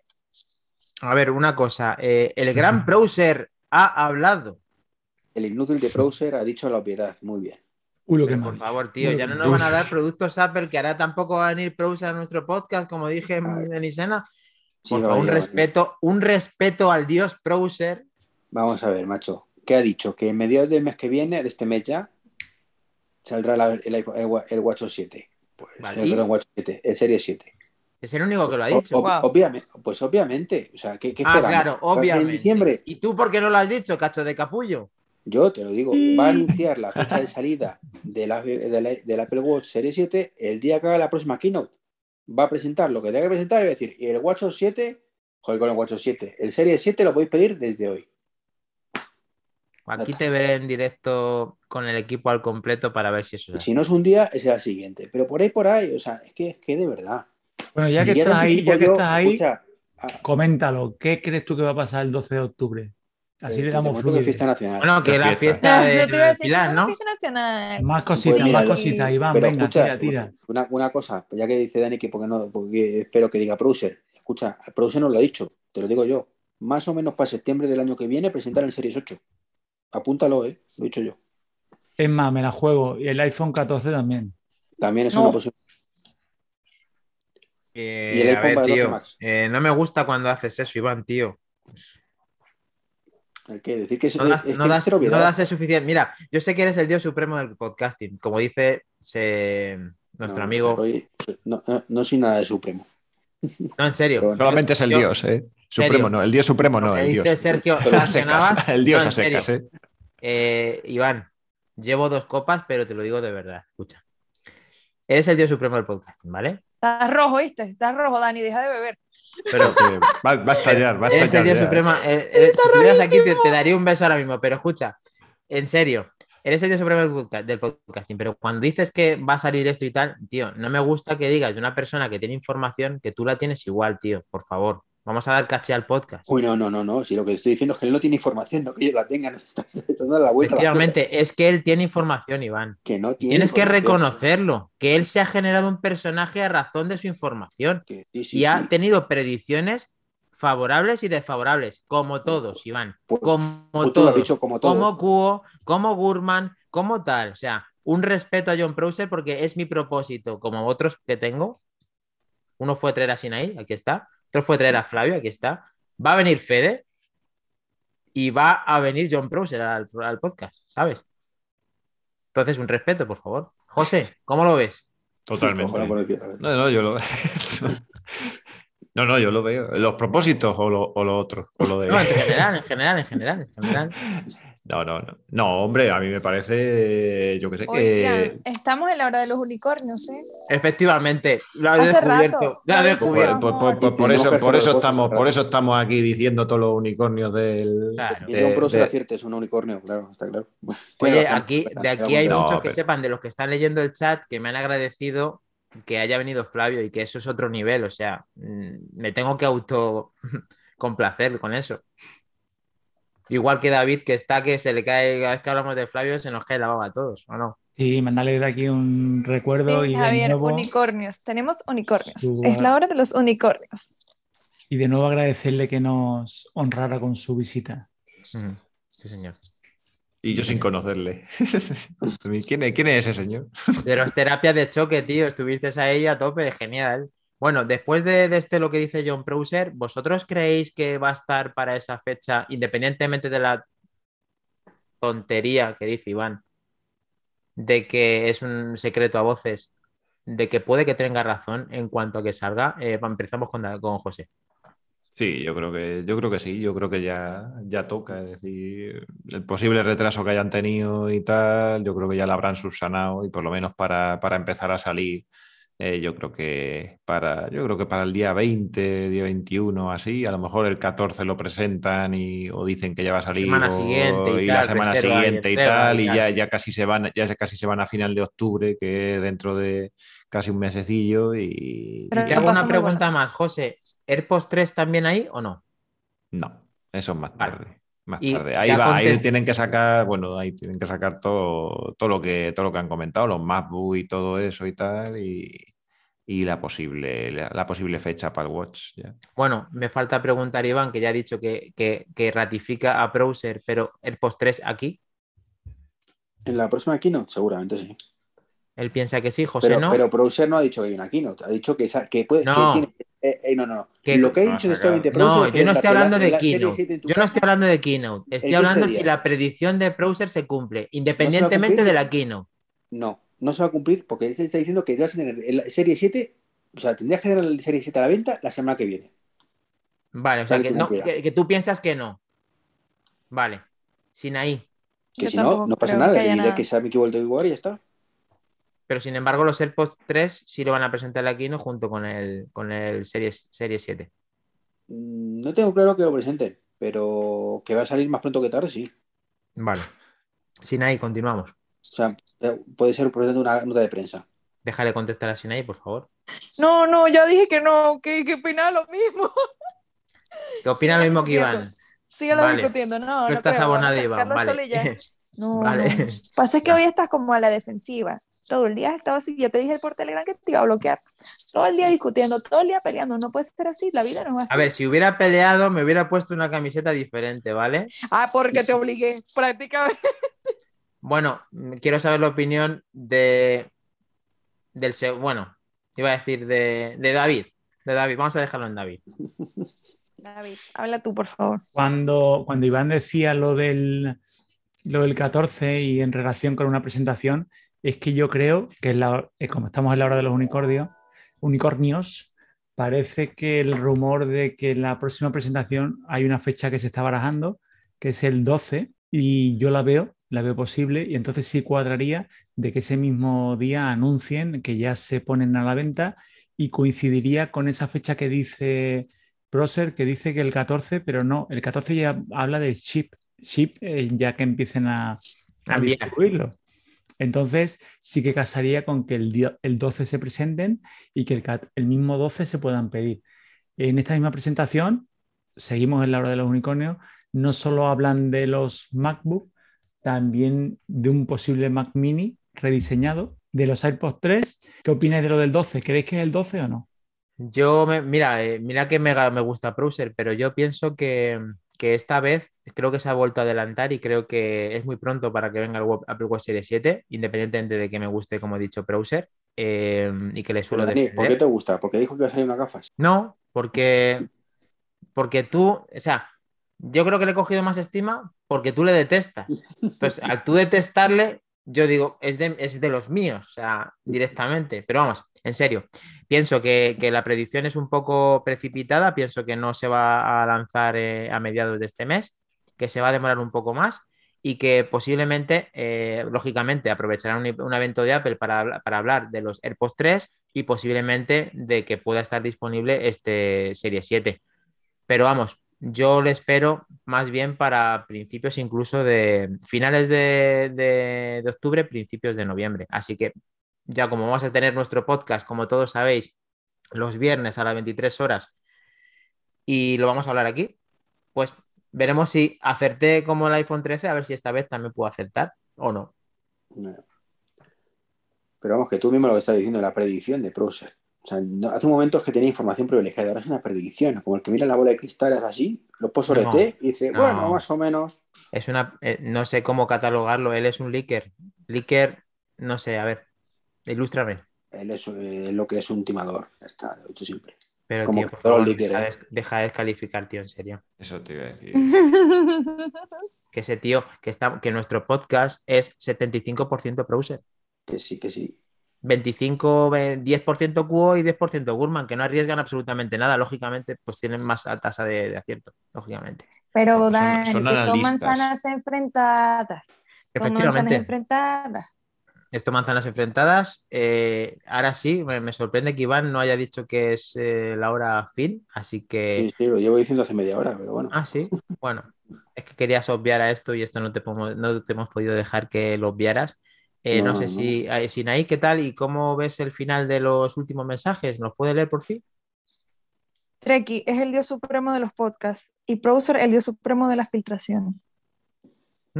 A ver, una cosa. eh, el gran browser ha hablado. El inútil de browser ha dicho la obviedad. Muy bien. Uy, lo que por favor, tío, ya no nos van a dar productos Apple, que ahora tampoco va a venir browser a nuestro podcast, como dije en, Ay. en Isena. Sí, Por favor, un respeto, un respeto al dios browser. Vamos a ver, macho. ¿Qué ha dicho? Que en mediados del mes que viene, de este mes ya, saldrá la- el, iPhone- el, el WatchOS 7. Pues, Vale. el, WatchOS 7, el Serie 7. Es el único que lo ha O- dicho. Wow. obviamente, pues obviamente. O sea, ¿qué, qué Ah, claro, ¿Va a ser obviamente. En diciembre, ¿Y tú por qué no lo has dicho, cacho de capullo? Yo te lo digo, va a anunciar la fecha de salida del, del, del Apple Watch Serie 7 el día que haga la próxima keynote. Va a presentar lo que tenga que presentar y va a decir, y el WatchOS 7, joder con el WatchOS 7, el Serie 7 lo podéis pedir desde hoy. Aquí te veré en directo con el equipo al completo para ver si eso es. Si no es un día, es el siguiente. Pero por ahí, por ahí, o sea, es que, es que de verdad. Bueno, ya que estás ahí, ya que yo, estás ahí, escucha, coméntalo. ¿Qué crees tú que va a pasar el 12 de octubre? Así eh, le te damos fluidez. fiesta nacional. Bueno, que la fiesta. fiesta de yo te iba a decir, Pilar, ¿no? fiesta nacional. Más cositas, mira, más cositas, Iván. Pero venga, escucha, tira, tira. Una, una cosa, ya que dice Dani que porque no, porque espero que diga Prouser. Escucha, Prouser no lo ha dicho, te lo digo yo. Más o menos para septiembre del año que viene presentar el Series 8. Apúntalo, eh, lo he dicho yo. Es más, me la juego. Y el iPhone 14 también. También es No. una posibilidad. Eh, Y el iPhone ver, para el 12 tío, Max. eh, no me gusta cuando haces eso, Iván, tío. Hay que decir que es, No das, es- no das- es obviedad. no das el suficiente. Mira, yo sé que eres el dios supremo del podcasting, como dice se- nuestro No, amigo. soy- no, no, no soy nada de supremo. No, en serio. Pero Solamente es el Yo- dios, ¿eh? Supremo no, el dios supremo no, el dice dios. Sergio Navas, el dios no, a secas, ¿eh? Eh, Iván, llevo dos copas, pero te lo digo de verdad. Escucha. Eres el dios supremo del podcasting, ¿vale? Estás rojo, ¿viste? Estás rojo, Dani, deja de beber. Pero Que Va, va a estallar, va a Eres el estallar. dios ya. supremo. eh, eh, si estuvieras aquí, te, te daría un beso ahora mismo, pero escucha, en serio, eres el dios supremo del podcasting, pero cuando dices que va a salir esto y tal, tío, no me gusta que digas de una persona que tiene información que tú la tienes igual, tío, por favor. Vamos a dar caché al podcast. Uy, no, no, no, no. Si lo que estoy diciendo es que él no tiene información, no que yo la tenga, nos está, está dando la vuelta. Efectivamente, es que él tiene información, Iván. Que no tiene Tienes que reconocerlo, que él se ha generado un personaje a razón de su información Que sí, sí, y ha tenido predicciones favorables y desfavorables, como todos, Iván. Pues- Como Pues tú lo has todos. dicho como todos. como Kuo, como Gurman, como tal. O sea, un respeto a John Prouser porque es mi propósito, como otros que tengo. Uno fue traer a Sinaí, aquí está. Otro fue traer a Flavio, aquí está. Va a venir Fede y va a venir John Prouser al, al podcast, ¿sabes? Entonces, un respeto, por favor. José, ¿cómo lo ves? Totalmente. No, no, yo lo. No, no, yo lo veo. ¿Los propósitos o lo, o lo otro? O lo de... No, en general, en general, en general, en general. No, no, no. No, hombre, a mí me parece, yo que sé, que. Estamos en la hora de los unicornios, ¿eh? Efectivamente, lo has Hace descubierto. rato, Lo has lo he descubierto. por- por- por- por Tenemos eso, por, eso estamos, por eso estamos aquí diciendo todos los unicornios del. Claro. Y de- Prosser de- acierta, es un unicornio, claro, está claro. Tiene Oye, razón, aquí, de aquí hay No, muchos que pero- sepan de los que están leyendo el chat que me han agradecido que haya venido Flavio y que eso es otro nivel. O sea, mm, me tengo que auto complacer con eso. Igual que David, que está que se le cae, cada vez que hablamos de Flavio, se nos cae la baba a todos, ¿o no? Sí, mandarle de aquí un recuerdo Sí, y de, Javier, nuevo, unicornios. Tenemos unicornios. Su- Es la hora de los unicornios. y de nuevo agradecerle que nos honrara con su visita. Sí, señor. Y yo sin conocerle. ¿Quién es, quién es ese señor? De las terapias de choque, tío, estuviste ahí a tope, genial. Bueno, después de, este lo que dice John Prouser, ¿vosotros creéis que va a estar para esa fecha, independientemente de la tontería que dice Iván, de que es un secreto a voces, de que puede que tenga razón en cuanto a que salga? Eh, empezamos con, con José. Sí, yo creo que, yo creo que sí, yo creo que ya, ya toca. Es decir, el posible retraso que hayan tenido y tal, yo creo que ya lo habrán subsanado y por lo menos para, para empezar a salir Eh, yo creo que para yo creo que para el día 20, día 21, así, a lo mejor el 14 lo presentan y, o dicen que ya va a salir Semana o- siguiente y la tal, semana reserva y siguiente y tal, y ya, ya casi se van, ya casi se van a final de octubre, que dentro de casi un mesecillo y, Pero y Te ¿qué hago una pregunta más, José. ¿AirPods 3 también ahí o no? no, eso es más Vale. Más Y tarde. Ahí va, ahí tienen que sacar, bueno, ahí tienen que sacar todo, todo lo que todo lo que han comentado, los MacBook y todo eso y tal, y, y la posible, la, la posible fecha para el Watch. ya. Bueno, me falta preguntar Iván, que ya ha dicho que, que- que ratifica a Browser, pero AirPods 3 aquí. En la próxima keynote, seguramente sí. Él piensa que sí, José Pero, no. pero Browser no ha dicho que hay una keynote, ha dicho que, que puede. que No. tiene- eh, eh, no, no, Lo que No, dicho de sacar- solamente No, yo no la- estoy hablando la- de la serie Keynote. 7 en tu Yo no estoy hablando de Keynote. Estoy 15 hablando si la predicción de Browser se cumple, independientemente de la Keynote. No, no se va a cumplir porque él está diciendo que vas a tener el Serie 7, o sea, tendrías que dar el Serie 7 a la venta la semana que viene. Vale, o sea, que, no, que, que tú piensas que no. Vale. Sin ahí. Que Yo si no, no pasa nada. que nada. que se ha equivocado igual y ya está. Pero sin embargo, los AirPods 3 sí lo van a presentar aquí, ¿no? Junto con el, con el Series, Serie 7. Mm, No tengo claro que lo presenten, pero que va a salir más pronto que tarde, sí. Vale. Sin ahí, continuamos. O sea, eh, puede ser por ejemplo una nota de prensa. Déjale contestar a Sinai, por favor. No, no, ya dije que no, que, que opinaba lo mismo. ¿Qué opina lo mismo que. Iván? Síguelo Vale. discutiendo, no. Tú no estás creo. abonado, Iván. Vale. No, Vale. no. Pasa es que hoy estás como a la defensiva. Todo el día has estado así. Ya te dije por Telegram que te iba a bloquear. Todo el día discutiendo, todo el día peleando. No puede ser así. La vida no es así. A ver, si hubiera peleado, me hubiera puesto una camiseta diferente, ¿vale? Ah, porque te obligué. Prácticamente. Bueno, mm, quiero saber la opinión de del bueno, iba a decir de, de David. De David, vamos a dejarlo en David. David, habla tú, por favor. Cuando, cuando Iván decía lo del, lo del 14 y en relación con una presentación, es que yo creo que la- eh, como estamos en la hora de los unicornios, unicornios, parece que el rumor de que en la próxima presentación hay una fecha que se está barajando, que es el 12, y yo la veo, la veo posible, y entonces sí cuadraría de que ese mismo día anuncien que ya se ponen a la venta y coincidiría con esa fecha que dice Procer que dice que el 14, pero no, el 14 ya habla de ship, ship eh, ya que empiecen a, a distribuirlo. Entonces sí que casaría con que el, día- el 12 se presenten y que el, el mismo 12 se puedan pedir. En esta misma presentación, seguimos en la hora de los unicornios, no solo hablan de los MacBook, también de un posible Mac mini rediseñado, de los AirPods 3. ¿Qué opináis de lo del 12? ¿Creéis que es el 12 o no? Yo, me, mira, eh, mira que me, me gusta Browser, pero yo pienso que, que esta vez creo que se ha vuelto a adelantar y creo que es muy pronto para que venga el Apple Watch Series 7, independientemente de que me guste, como he dicho, Browser, eh, y que le suelo Dani, ¿Por qué te gusta? Porque dijo que iba a salir una gafas. No, porque, porque tú, o sea, yo creo que le he cogido más estima porque tú le detestas. Entonces, al tú detestarle, yo digo, es de, es de los míos, o sea, directamente. Pero vamos, en serio, pienso que, que la predicción es un poco precipitada, pienso que no se va a lanzar eh, a mediados de este mes, que se va a demorar un poco más y que posiblemente, eh, lógicamente, aprovecharán un, un evento de Apple para, para hablar de los AirPods 3 y posiblemente de que pueda estar disponible este Serie 7. Pero vamos, yo le espero más bien para principios incluso de finales de, octubre, principios de noviembre. Así que ya como vamos a tener nuestro podcast, como todos sabéis, los viernes a las 23 horas y lo vamos a hablar aquí, pues veremos si acerté como el iPhone 13, a ver si esta vez también puedo acertar o no. Pero vamos, que tú mismo lo estás diciendo, la predicción de Browser. O sea, no- hace un momento es que tenía información privilegiada, ahora es una predicción. Como el que mira la bola de cristal es así, lo puso sobre No, T y dice, no. bueno, más o menos. Es una, eh, no sé cómo catalogarlo, él es un leaker. Leaker, no sé, a ver, ilústrame. Él es eh, lo que es un timador. Está, lo he dicho siempre. Pero, Como tío, por todo favor, leaker, deja, ¿eh? de, deja de descalificar, tío, en serio. Eso te iba a decir. Que ese tío, que, está, que nuestro podcast es 75% browser. Que sí, que sí. 25, ve- 10% QO y 10% Gurman, que no arriesgan absolutamente nada. Lógicamente, pues tienen más tasa de, de acierto, lógicamente. Pero Son- Dani, son que son analistas. manzanas enfrentadas. Son manzanas Efectivamente. enfrentadas. esto manzanas enfrentadas. Eh, ahora sí, me, me sorprende que Iván no haya dicho que es eh, la hora fin, así que... Sí, sí, lo llevo diciendo hace media hora, pero bueno. Ah, sí. Bueno, es que querías obviar a esto y esto no te, no te hemos podido dejar que lo obviaras. Eh, no, No, sé no. si, eh, Sinaí, ¿qué tal? ¿Y cómo ves el final de los últimos mensajes? ¿Nos puede leer por fin? Treki es el dios supremo de los podcasts y Browser el dios supremo de las filtraciones.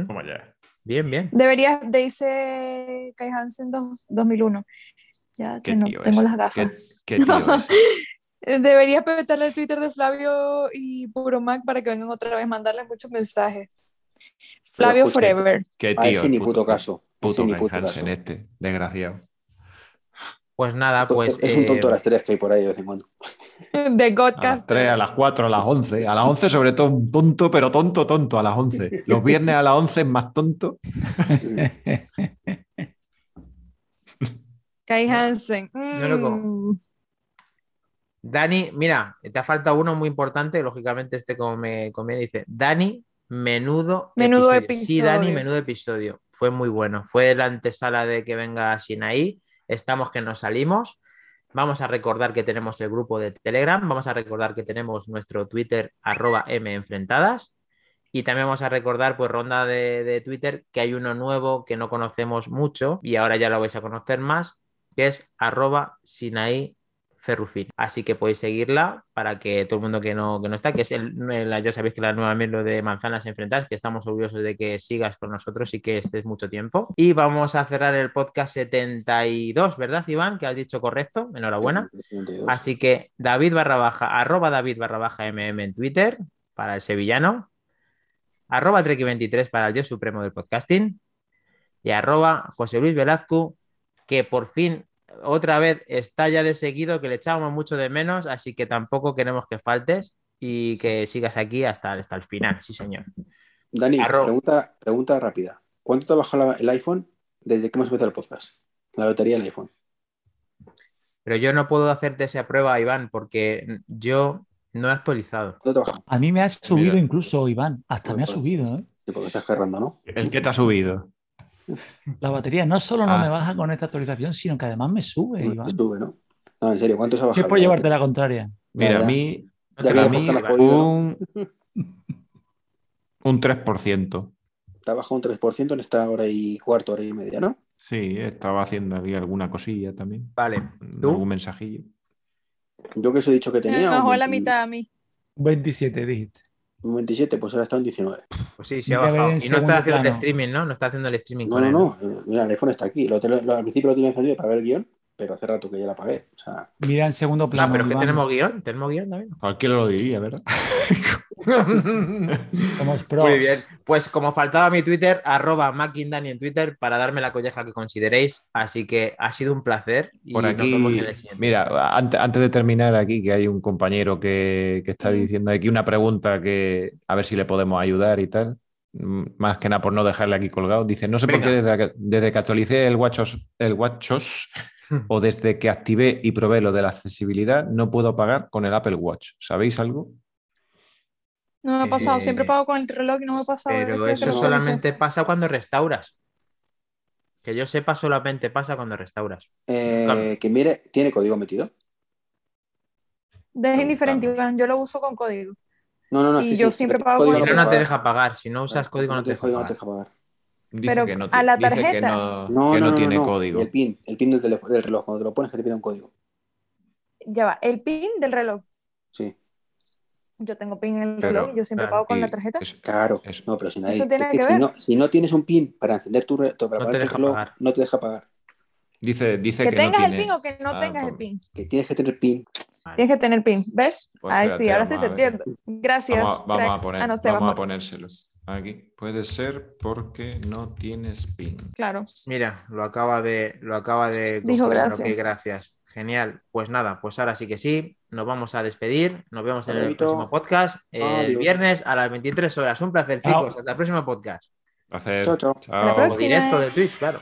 Como ya. Bien, bien. Deberías, dice Kai Hansen dos- 2001. Ya que no tengo las gafas. Qué, qué Deberías petarle el Twitter de Flavio y Puro Mac para que vengan otra vez, mandarles muchos mensajes. Flavio Forever. Qué A tío. ese ni puto caso. Puto puto Hansen este, desgraciado. Pues nada, pues... es un tonto eh, a las tres que hay por ahí de vez en cuando. De A las Godcast. 3, a las 4, a las 11. A las 11 sobre todo un tonto, pero tonto, tonto a las 11. Los viernes a las 11 es más tonto. Kai Hansen. loco. Mm. Dani, mira, te ha faltado uno muy importante, lógicamente este como me conviene, dice, Dani, menudo Menudo episodio. Dani, menudo episodio. Fue muy bueno. Fue la antesala de que venga Sinaí. Estamos que nos salimos. Vamos a recordar que tenemos el grupo de Telegram. Vamos a recordar que tenemos nuestro Twitter arroba M enfrentadas. Y también vamos a recordar, pues, ronda de, de Twitter, que hay uno nuevo que no conocemos mucho y ahora ya lo vais a conocer más, que es arroba Sinaí Ferrufin. Así que podéis seguirla para que todo el mundo que no, que no está, que es el, la- ya sabéis que la nueva miembro de Manzanas Enfrentadas, que estamos orgullosos de que sigas con nosotros y que estés mucho tiempo. Y vamos a cerrar el podcast 72, ¿verdad, Iván? Que has dicho correcto. Enhorabuena. 72. Así que David barra baja, arroba David barra baja MM en Twitter para el sevillano, arroba Treki23 para el dios supremo del podcasting y arroba José Luis Velazco, que por fin otra vez está ya de seguido, que le echábamos mucho de menos, así que tampoco queremos que faltes y que sigas aquí hasta, hasta el final, sí señor. Dani, Arro- pregunta, pregunta rápida. ¿Cuánto te ha bajado el iPhone desde que hemos empezado el podcast? La batería del iPhone. Pero yo no puedo hacerte esa prueba, Iván, porque yo no he actualizado. A mí me ha subido Mira. incluso, Iván. Hasta me ha Pues, subido. ¿eh? Sí, porque estás cargando, ¿no? El que te ha subido. La batería no solo no Ah. me baja con esta actualización, sino que además me sube, Iván. sube, ¿no? No, en serio, ¿cuánto se ha Si bajado? es por llevarte la contraria. Mira, Ya, a mí, Ya a mí un, un 3%. Te ha bajado un 3% en esta hora y cuarto, hora y media, ¿no? Sí, estaba haciendo ahí alguna cosilla también. Vale, ¿tú? Algún mensajillo. Yo que os he dicho que Me tenía. bajó un a la 20 mitad a mí. 27, dijiste. Un 27, pues ahora está en 19. Pues sí, sí ha bajado. Y no está haciendo el streaming, ¿no? No está haciendo el streaming No, con no, él. no. Mira, el iPhone está aquí. Lo, lo- al principio lo tenía encendido para ver el guion, pero hace rato que ya la apagué. O sea, Mira en segundo No, plano. pero es que tenemos guion, tenemos guion también. Cualquiera lo diría, ¿verdad? Somos pros. Muy bien. Pues como faltaba mi Twitter, arroba Mackindani en Twitter para darme la colleja que consideréis. Así que ha sido un placer. Y Por nos aquí, vemos en el siguiente. mira, antes, antes de terminar aquí, que hay un compañero que, que está diciendo aquí una pregunta que a ver si le podemos ayudar y tal. Mm, Más que nada por no dejarle aquí colgado. Dice, no sé por qué desde, que- desde que actualicé el WatchOS, el WatchOS o desde que activé y probé lo de la accesibilidad, no puedo pagar con el Apple Watch. ¿Sabéis algo? No me ha pasado. Siempre Eh, pago con el reloj y no me ha pasado. Pero eso solamente pasa cuando restauras. Que yo sepa, solamente pasa cuando restauras. eh, Claro. que mire, ¿tiene código metido? Es indiferente. Iván. Yo lo uso con código. No, no, no. Y yo sí, siempre pago código con- no, puede no te deja pagar. Si no usas código, no te deja código no pagar. Dice Pero que no, a la dice que tarjeta. no, No, que no, no no, tiene no, código. El pin, el pin del, teléfono- del reloj, cuando te lo pones que te pide un código. Ya va. El pin del reloj. Sí, Yo tengo pin en el Pero, reloj. Yo siempre claro, pago con la tarjeta. es- claro. Eso. No, pero sin ahí. Eso tiene es que que si, no, si no tienes un pin para encender tu, re- tu- para No te pagar tu deja reloj, pagar. no te deja pagar. Dice, dice Que que, no tengas el tiene- pin o que no Ah, tengas el pin. Que tienes que tener pin. Tienes que tener pin. ¿Ves? Pues Ay, espérate, sí, ahora sí te entiendo. Gracias. Vamos, a- vamos a cracks. poner, Ah, no sé, vamos a vamos. ponérselo. Aquí. Puede ser porque no tienes pin. Claro. Mira, lo acaba de, lo acaba de Dijo gracias. gracias. Genial. Pues nada, pues ahora sí que sí. Nos vamos a despedir. Nos vemos en el próximo podcast. El Adiós. viernes a las 23 horas. Un placer, Chao. chicos. Hasta el próximo podcast. Placer. Chao, chao. Hasta la próxima. directo de Twitch, claro.